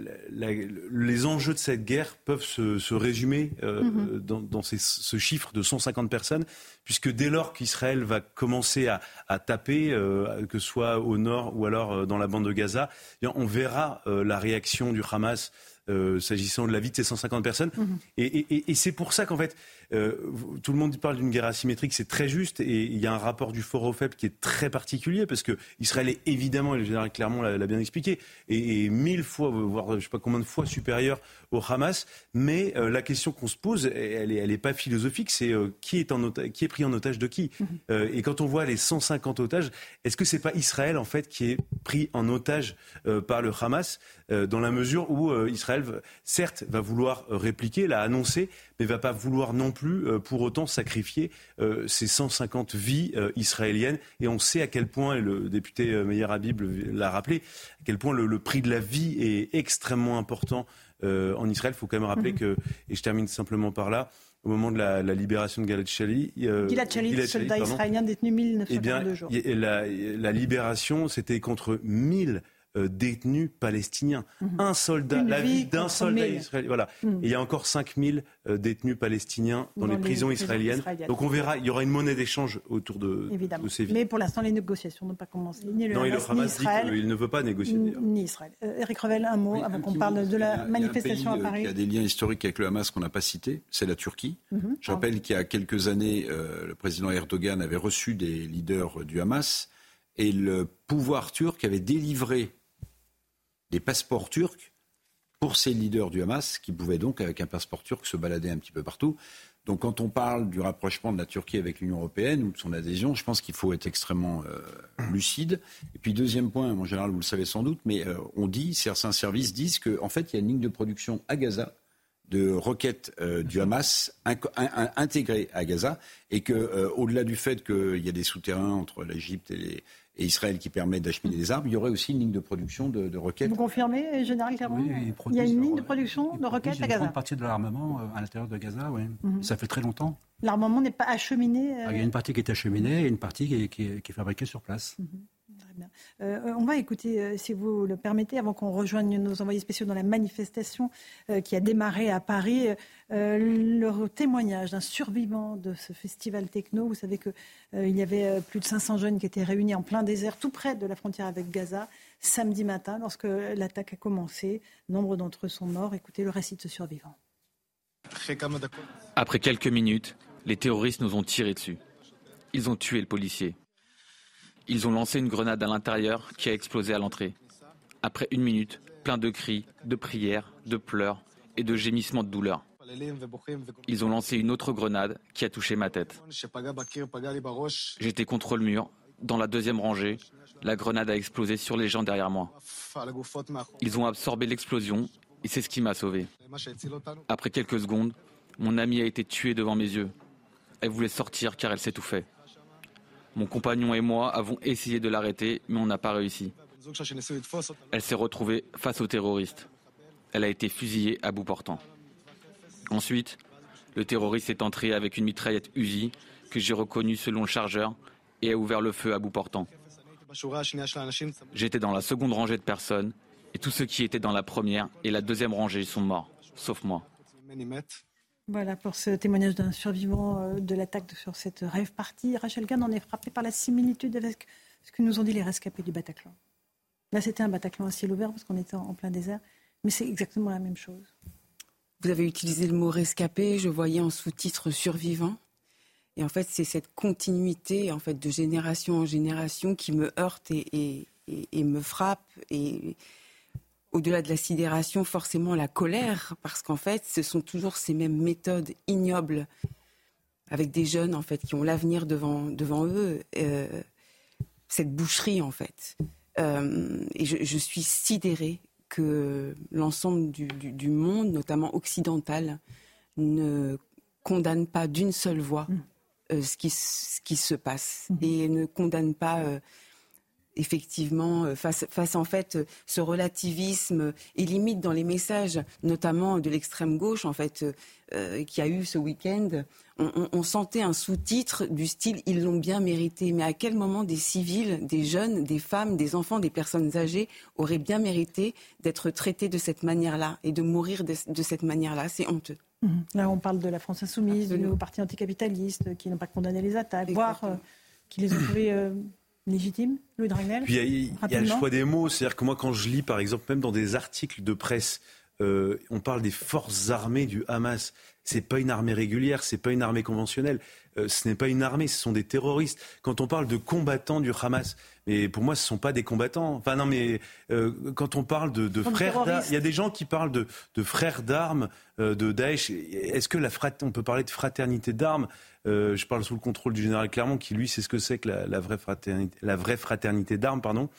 les enjeux de cette guerre peuvent se, se résumer euh, mm-hmm. dans, dans ces, ce chiffre de 150 personnes, puisque dès lors qu'Israël va commencer à, à taper, que ce soit au nord ou alors dans la bande de Gaza, eh on verra la réaction du Hamas. Euh, s'agissant de la vie de ces 150 personnes. Et, et, et c'est pour ça qu'en fait, euh, tout le monde parle d'une guerre asymétrique, c'est très juste, et il y a un rapport du fort au faible qui est très particulier, parce que Israël est évidemment, et le général Clermont l'a bien expliqué, et, mille fois, voire je ne sais pas combien de fois supérieur au Hamas, mais euh, la question qu'on se pose, elle n'est elle est pas philosophique, c'est euh, qui, est en qui est pris en otage de qui? Mm-hmm. Et quand on voit les 150 otages, est-ce que c'est pas Israël, en fait, qui est pris en otage par le Hamas, dans la mesure où Israël, certes, va vouloir répliquer, l'a annoncé, mais va pas vouloir non plus euh, pour autant sacrifier euh, ces 150 vies euh, israéliennes. Et on sait à quel point, et le député Meyer Habib l'a rappelé, à quel point le, prix de la vie est extrêmement important en Israël. Il faut quand même rappeler mhm. que, et je termine simplement par là, au moment de la, libération de Gilad Shalit. Gilad Shalit, soldat israélien détenu 1942 eh jours. La, la libération, c'était contre 1000 euh, détenus palestiniens. Mhm. Un soldat, la vie, d'un soldat israélien. Voilà. Mhm. Et il y a encore 5000 euh, détenus palestiniens dans, les, prisons, israéliennes. Donc on verra, il y aura une monnaie d'échange autour de, ces vies. Mais pour l'instant, les négociations n'ont pas commencé. Ni le non, Hamas, le Hamas dit qu'il ne veut pas négocier. Ni Israël. Euh, Eric Revel, un mot avant qu'on parle de la manifestation à Paris. Il y a des liens historiques avec le Hamas qu'on n'a pas cités, c'est la Turquie. Mhm. Je rappelle qu'il y a quelques années, le président Erdogan avait reçu des leaders du Hamas et le pouvoir turc avait délivré des passeports turcs pour ces leaders du Hamas qui pouvaient donc, avec un passeport turc, se balader un petit peu partout. Donc quand on parle du rapprochement de la Turquie avec l'Union européenne ou de son adhésion, je pense qu'il faut être extrêmement euh, lucide. Et puis deuxième point, en général vous le savez sans doute, mais euh, on dit, certains services disent qu'en en fait il y a une ligne de production à Gaza de roquettes euh, du Hamas intégrées à Gaza et que au-delà du fait qu'il y a des souterrains entre l'Égypte et les, et Israël qui permet d'acheminer des armes, il y aurait aussi une ligne de production de, de roquettes. Vous confirmez, Général Clermont Il y a une ligne de production de roquettes à Gaza Une partie de l'armement euh, à l'intérieur de Gaza, oui. Mhm. Ça fait très longtemps. L'armement n'est pas acheminé euh, Il y a une partie qui est acheminée et une partie qui est, qui est, fabriquée sur place. Euh, on va écouter, euh, si vous le permettez, avant qu'on rejoigne nos envoyés spéciaux dans la manifestation euh, qui a démarré à Paris, le témoignage d'un survivant de ce festival techno. Vous savez qu'il y avait plus de 500 jeunes qui étaient réunis en plein désert, tout près de la frontière avec Gaza, samedi matin, lorsque l'attaque a commencé. Nombre d'entre eux sont morts. Écoutez le récit de ce survivant. Après quelques minutes, les terroristes nous ont tiré dessus. Ils ont tué le policier. Ils ont lancé une grenade à l'intérieur qui a explosé à l'entrée. Après une minute, plein de cris, de prières, de pleurs et de gémissements de douleur. Ils ont lancé une autre grenade qui a touché ma tête. J'étais contre le mur, dans la deuxième rangée. La grenade a explosé sur les gens derrière moi. Ils ont absorbé l'explosion et c'est ce qui m'a sauvé. Après quelques secondes, mon amie a été tuée devant mes yeux. Elle voulait sortir car elle s'étouffait. Mon compagnon et moi avons essayé de l'arrêter, mais on n'a pas réussi. Elle s'est retrouvée face aux terroristes. Elle a été fusillée à bout portant. Ensuite, le terroriste est entré avec une mitraillette Uzi que j'ai reconnue selon le chargeur et a ouvert le feu à bout portant. J'étais dans la seconde rangée de personnes et tous ceux qui étaient dans la première et la deuxième rangée sont morts, sauf moi. Voilà pour ce témoignage d'un survivant euh, de l'attaque sur cette rêve partie. Rachel Gann en est frappée par la similitude avec ce que nous ont dit les rescapés du Bataclan. Là, c'était un Bataclan à ciel ouvert parce qu'on était en plein désert, mais c'est exactement la même chose. Vous avez utilisé le mot rescapé, je voyais en sous-titre survivant. Et en fait, c'est cette continuité en fait de génération en génération qui me heurte et, et me frappe. Et au-delà de la sidération, forcément la colère, parce qu'en fait, ce sont toujours ces mêmes méthodes ignobles avec des jeunes en fait qui ont l'avenir devant devant eux. Euh, cette boucherie en fait. Euh, et je, suis sidérée que l'ensemble du, monde, notamment occidental, ne condamne pas d'une seule voix mm. euh, ce, qui, ce qui se passe mm-hmm. et ne condamne pas effectivement, face, face en fait ce relativisme et limite dans les messages, notamment de l'extrême gauche, en fait, qui a eu ce week-end, on, sentait un sous-titre du style ils l'ont bien mérité. Mais à quel moment des civils, des jeunes, des femmes, des enfants, des personnes âgées auraient bien mérité d'être traités de cette manière-là et de mourir de, cette manière-là? C'est honteux. Mhm. Là, on parle de la France insoumise, du parti anticapitaliste qui n'ont pas condamné les attaques, voire euh, qui les ont trouvés euh, légitimes, Louis Dragnel. Il y, a le choix des mots. C'est-à-dire que moi, quand je lis, par exemple, même dans des articles de presse, euh, on parle des forces armées du Hamas. C'est pas une armée régulière, c'est pas une armée conventionnelle. Euh, ce n'est pas une armée, ce sont des terroristes. Quand on parle de combattants du Hamas, mais pour moi, ce ne sont pas des combattants. Enfin non, mais euh, quand on parle de, frères d'armes, il y a des gens qui parlent de, frères d'armes euh, de Daesh. Est-ce que la on peut parler de fraternité d'armes? Je parle sous le contrôle du général Clermont, qui lui sait ce que c'est que la, vraie fraternité, la vraie fraternité d'armes, pardon.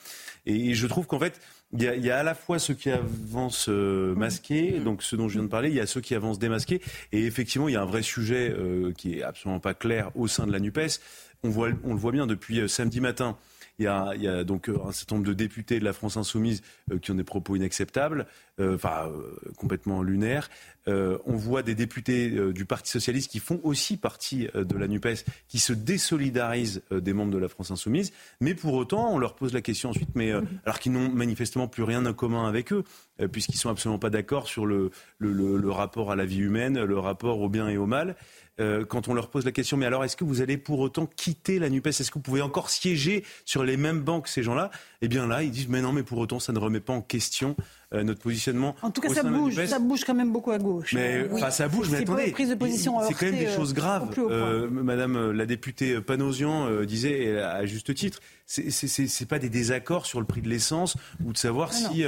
Et, je trouve qu'en fait, il y, a, à la fois ceux qui avancent masqués, donc ceux dont je viens de parler, il y a ceux qui avancent démasqués, et effectivement, il y a un vrai sujet qui est absolument pas clair au sein de la NUPES. On, voit, on le voit bien depuis samedi matin. Il y, a, donc euh, un certain nombre de députés de la France insoumise euh, qui ont des propos inacceptables, euh, enfin complètement lunaires. on voit des députés du Parti socialiste qui font aussi partie de la Nupes, qui se désolidarisent des membres de la France insoumise, mais pour autant, on leur pose la question ensuite, mais alors qu'ils n'ont manifestement plus rien en commun avec eux, puisqu'ils sont absolument pas d'accord sur le, le, rapport à la vie humaine, le rapport au bien et au mal. Euh, quand on leur pose la question, mais alors est-ce que vous allez pour autant quitter la NUPES? Est-ce que vous pouvez encore siéger sur les mêmes bancs que ces gens-là? Eh bien là, ils disent, mais non, mais pour autant, ça ne remet pas en question euh, notre positionnement. En tout cas, ça bouge, ça bouge quand même beaucoup à gauche. Mais ça bouge, mais attendez, c'est quand même des choses graves. Euh, Madame la députée Panosian disait, à juste titre, c'est pas des désaccords sur le prix de l'essence ou de savoir ah si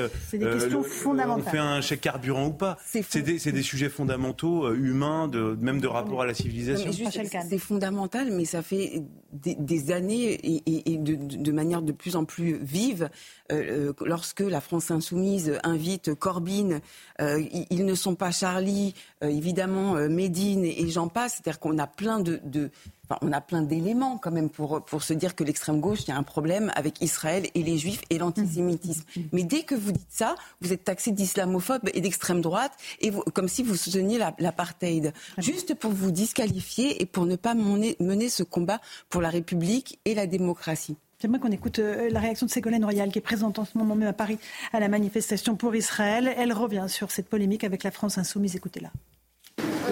on fait un chèque carburant ou pas. C'est des, des, sujets fondamentaux, humains, de, même de rapport à la civilisation. C'est fondamental, mais ça fait des, années et, de, de, manière de plus en plus vive euh, euh, lorsque la France insoumise invite Corbyn, euh, ils ne sont pas Charlie, évidemment Médine et, j'en passe. C'est-à-dire qu'on a plein de, on a plein d'éléments quand même pour, pour se dire que l'extrême gauche, il y a un problème avec Israël et les juifs et l'antisémitisme. Mais dès que vous dites ça, vous êtes taxé d'islamophobe et d'extrême droite, et comme si vous souteniez l'apartheid. Juste pour vous disqualifier et pour ne pas mener, mener ce combat pour la République et la démocratie. J'aimerais qu'on écoute euh, la réaction de Ségolène Royal, qui est présente en ce moment même à Paris à la manifestation pour Israël. Elle revient sur cette polémique avec la France insoumise. Écoutez-la.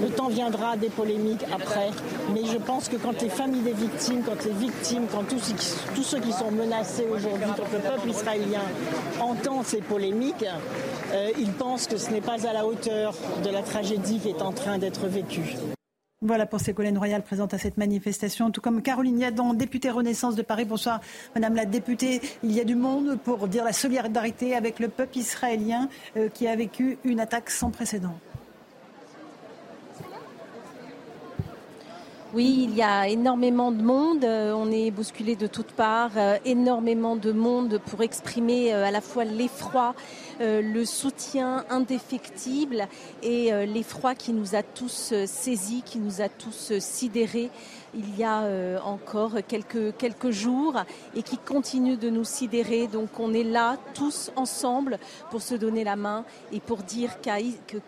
Le temps viendra des polémiques après, mais je pense que quand les familles des victimes, quand les victimes, quand tous, ceux qui sont menacés aujourd'hui, quand le peuple israélien entend ces polémiques, euh, ils pensent que ce n'est pas à la hauteur de la tragédie qui est en train d'être vécue. Voilà pour Ségolène Royal présente à cette manifestation, tout comme Caroline Yadon, députée Renaissance de Paris. Bonsoir, Madame la députée. Il y a du monde pour dire la solidarité avec le peuple israélien euh, qui a vécu une attaque sans précédent. Oui, il y a énormément de monde, euh, on est bousculé de toutes parts, euh, énormément de monde pour exprimer à la fois l'effroi euh, le soutien indéfectible et euh, l'effroi qui nous a tous euh, saisis, qui nous a tous sidérés il y a encore quelques, quelques jours et qui continue de nous sidérer. Donc on est là tous ensemble pour se donner la main et pour dire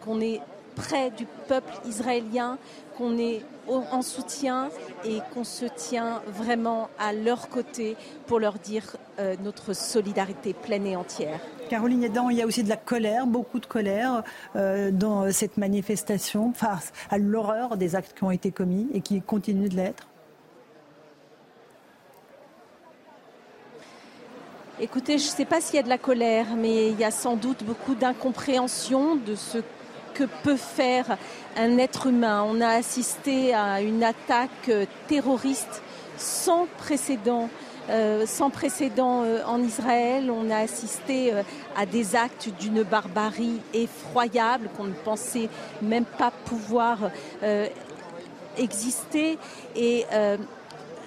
qu'on est près du peuple israélien, qu'on est en soutien et qu'on se tient vraiment à leur côté pour leur dire notre solidarité pleine et entière. Caroline Edan, il y a aussi de la colère, beaucoup de colère euh, dans cette manifestation face à l'horreur des actes qui ont été commis et qui continuent de l'être. Écoutez, je ne sais pas s'il y a de la colère, mais il y a sans doute beaucoup d'incompréhension de ce que peut faire un être humain. On a assisté à une attaque terroriste sans précédent euh, sans précédent euh, en Israël. On a assisté euh, à des actes d'une barbarie effroyable qu'on ne pensait même pas pouvoir exister. Et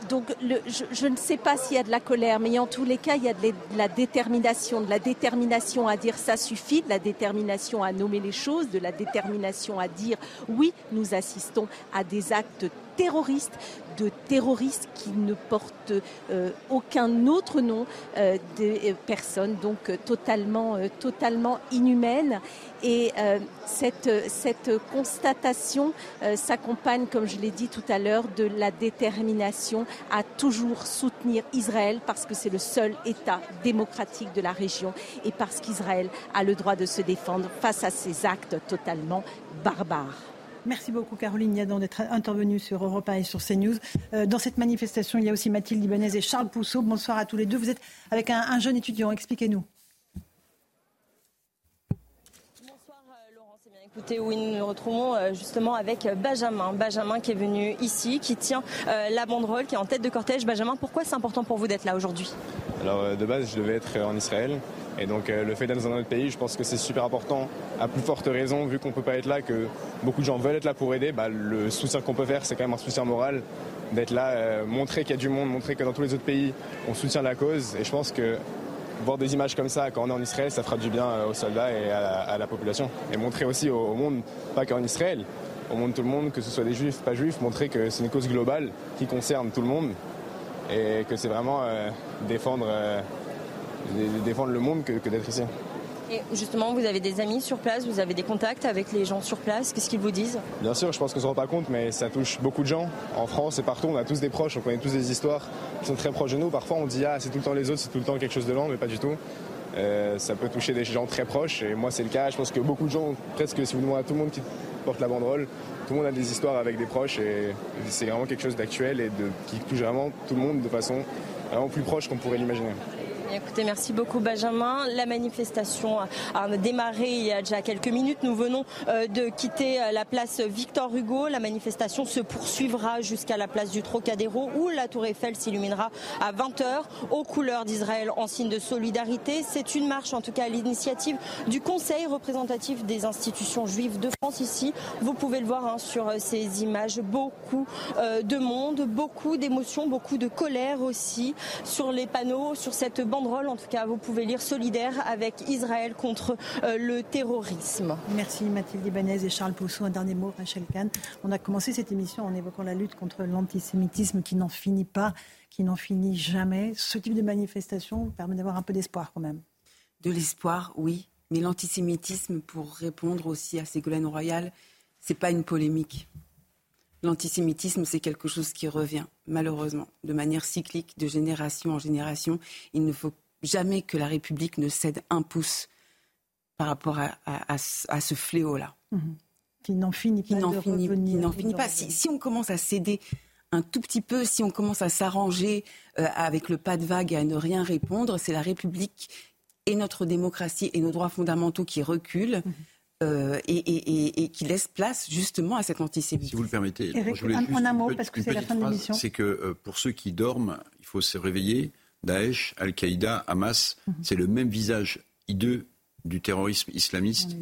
donc je, ne sais pas s'il y a de la colère, mais en tous les cas, il y a de, la détermination, de la détermination à dire ça suffit, de la détermination à nommer les choses, de la détermination à dire oui, nous assistons à des actes terroristes, de terroristes qui ne portent euh, aucun autre nom, euh, des personnes donc totalement, totalement inhumaines. Et cette, cette constatation s'accompagne, comme je l'ai dit tout à l'heure, de la détermination à toujours soutenir Israël parce que c'est le seul État démocratique de la région et parce qu'Israël a le droit de se défendre face à ces actes totalement barbares. Merci beaucoup Caroline Yadon d'être intervenue sur Europa et sur CNews. Euh, dans cette manifestation, il y a aussi Mathilde Ibanez et Charles Pousseau. Bonsoir à tous les deux. Vous êtes avec un, jeune étudiant. Expliquez-nous. Bonsoir euh, Laurence. Eh bien, écoutez, oui, nous nous retrouvons euh, justement avec Benjamin. Benjamin qui est venu ici, qui tient la banderole, qui est en tête de cortège. Benjamin, pourquoi c'est important pour vous d'être là aujourd'hui? Alors de base, je devais être en Israël. Et donc euh, le fait d'être dans un autre pays, je pense que c'est super important, à plus forte raison, vu qu'on ne peut pas être là, que beaucoup de gens veulent être là pour aider, bah, le soutien qu'on peut faire, c'est quand même un soutien moral, d'être là, euh, montrer qu'il y a du monde, montrer que dans tous les autres pays, on soutient la cause. Et je pense que voir des images comme ça quand on est en Israël, ça fera du bien euh, aux soldats et à la, population. Et montrer aussi au, monde, pas qu'en Israël, au monde tout le monde, que ce soit des juifs, pas juifs, montrer que c'est une cause globale qui concerne tout le monde et que c'est vraiment défendre défendre le monde que, d'être ici. Et justement, vous avez des amis sur place, vous avez des contacts avec les gens sur place, qu'est-ce qu'ils vous disent? Bien sûr, je pense qu'on ne se rend pas compte, mais ça touche beaucoup de gens. En France et partout, on a tous des proches, on connaît tous des histoires qui sont très proches de nous. Parfois, on dit, ah, c'est tout le temps les autres, c'est tout le temps quelque chose de lent, mais pas du tout. Euh, ça peut toucher des gens très proches, et moi, c'est le cas. Je pense que beaucoup de gens, presque si vous demandez à tout le monde qui porte la banderole, tout le monde a des histoires avec des proches, et c'est vraiment quelque chose d'actuel et de, qui touche vraiment tout le monde de façon vraiment plus proche qu'on pourrait l'imaginer. Écoutez, merci beaucoup Benjamin. La manifestation a démarré il y a déjà quelques minutes. Nous venons euh, de quitter euh, la place Victor Hugo. La manifestation se poursuivra jusqu'à la place du Trocadéro où la tour Eiffel s'illuminera à 20h aux couleurs d'Israël en signe de solidarité. C'est une marche en tout cas à l'initiative du Conseil représentatif des institutions juives de France ici. Vous pouvez le voir hein, sur euh, ces images. Beaucoup de monde, beaucoup d'émotions, beaucoup de colère aussi sur les panneaux, sur cette bande en tout cas, vous pouvez lire solidaire avec Israël contre euh, le terrorisme. Merci Mathilde Ibanez et Charles Pousseau. Un dernier mot, Rachel Kahn. On a commencé cette émission en évoquant la lutte contre l'antisémitisme qui n'en finit pas, qui n'en finit jamais. Ce type de manifestation permet d'avoir un peu d'espoir quand même. De l'espoir, oui. Mais l'antisémitisme, pour répondre aussi à Ségolène Royal, c'est pas une polémique. L'antisémitisme, c'est quelque chose qui revient, malheureusement, de manière cyclique, de génération en génération. Il ne faut jamais que la République ne cède un pouce par rapport à, ce fléau-là. Mhm. Qui n'en finit pas. Qui n'en finit, pas. Si, on commence à céder un tout petit peu, si on commence à s'arranger euh, avec le pas de vague et à ne rien répondre, c'est la République et notre démocratie et nos droits fondamentaux qui reculent. Mhm. Euh, et, qui laisse place justement à cet antisémitisme. Si vous le permettez, je voulais juste un, mot parce que c'est la fin de l'émission. C'est que euh, pour ceux qui dorment, il faut se réveiller. Daesh, Al-Qaïda, Hamas, mhm. c'est le même visage hideux du terrorisme islamiste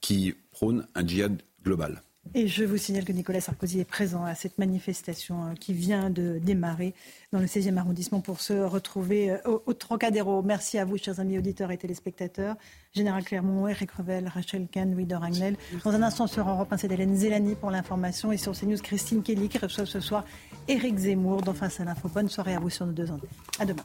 qui prône un djihad global. Et je vous signale que Nicolas Sarkozy est présent à cette manifestation euh, qui vient de démarrer dans le 16e arrondissement pour se retrouver euh, au, Trocadéro. Merci à vous, chers amis auditeurs et téléspectateurs. Général Clermont, Eric Revel, Rachel Kahn, Louis de Ragnel. Dans un instant sur Europe 1, c'est Hélène Zélani pour l'information et sur CNews, Christine Kelly qui reçoit ce soir Eric Zemmour dans Face à l'info. Bonne soirée à vous sur nos deux antennes. À demain.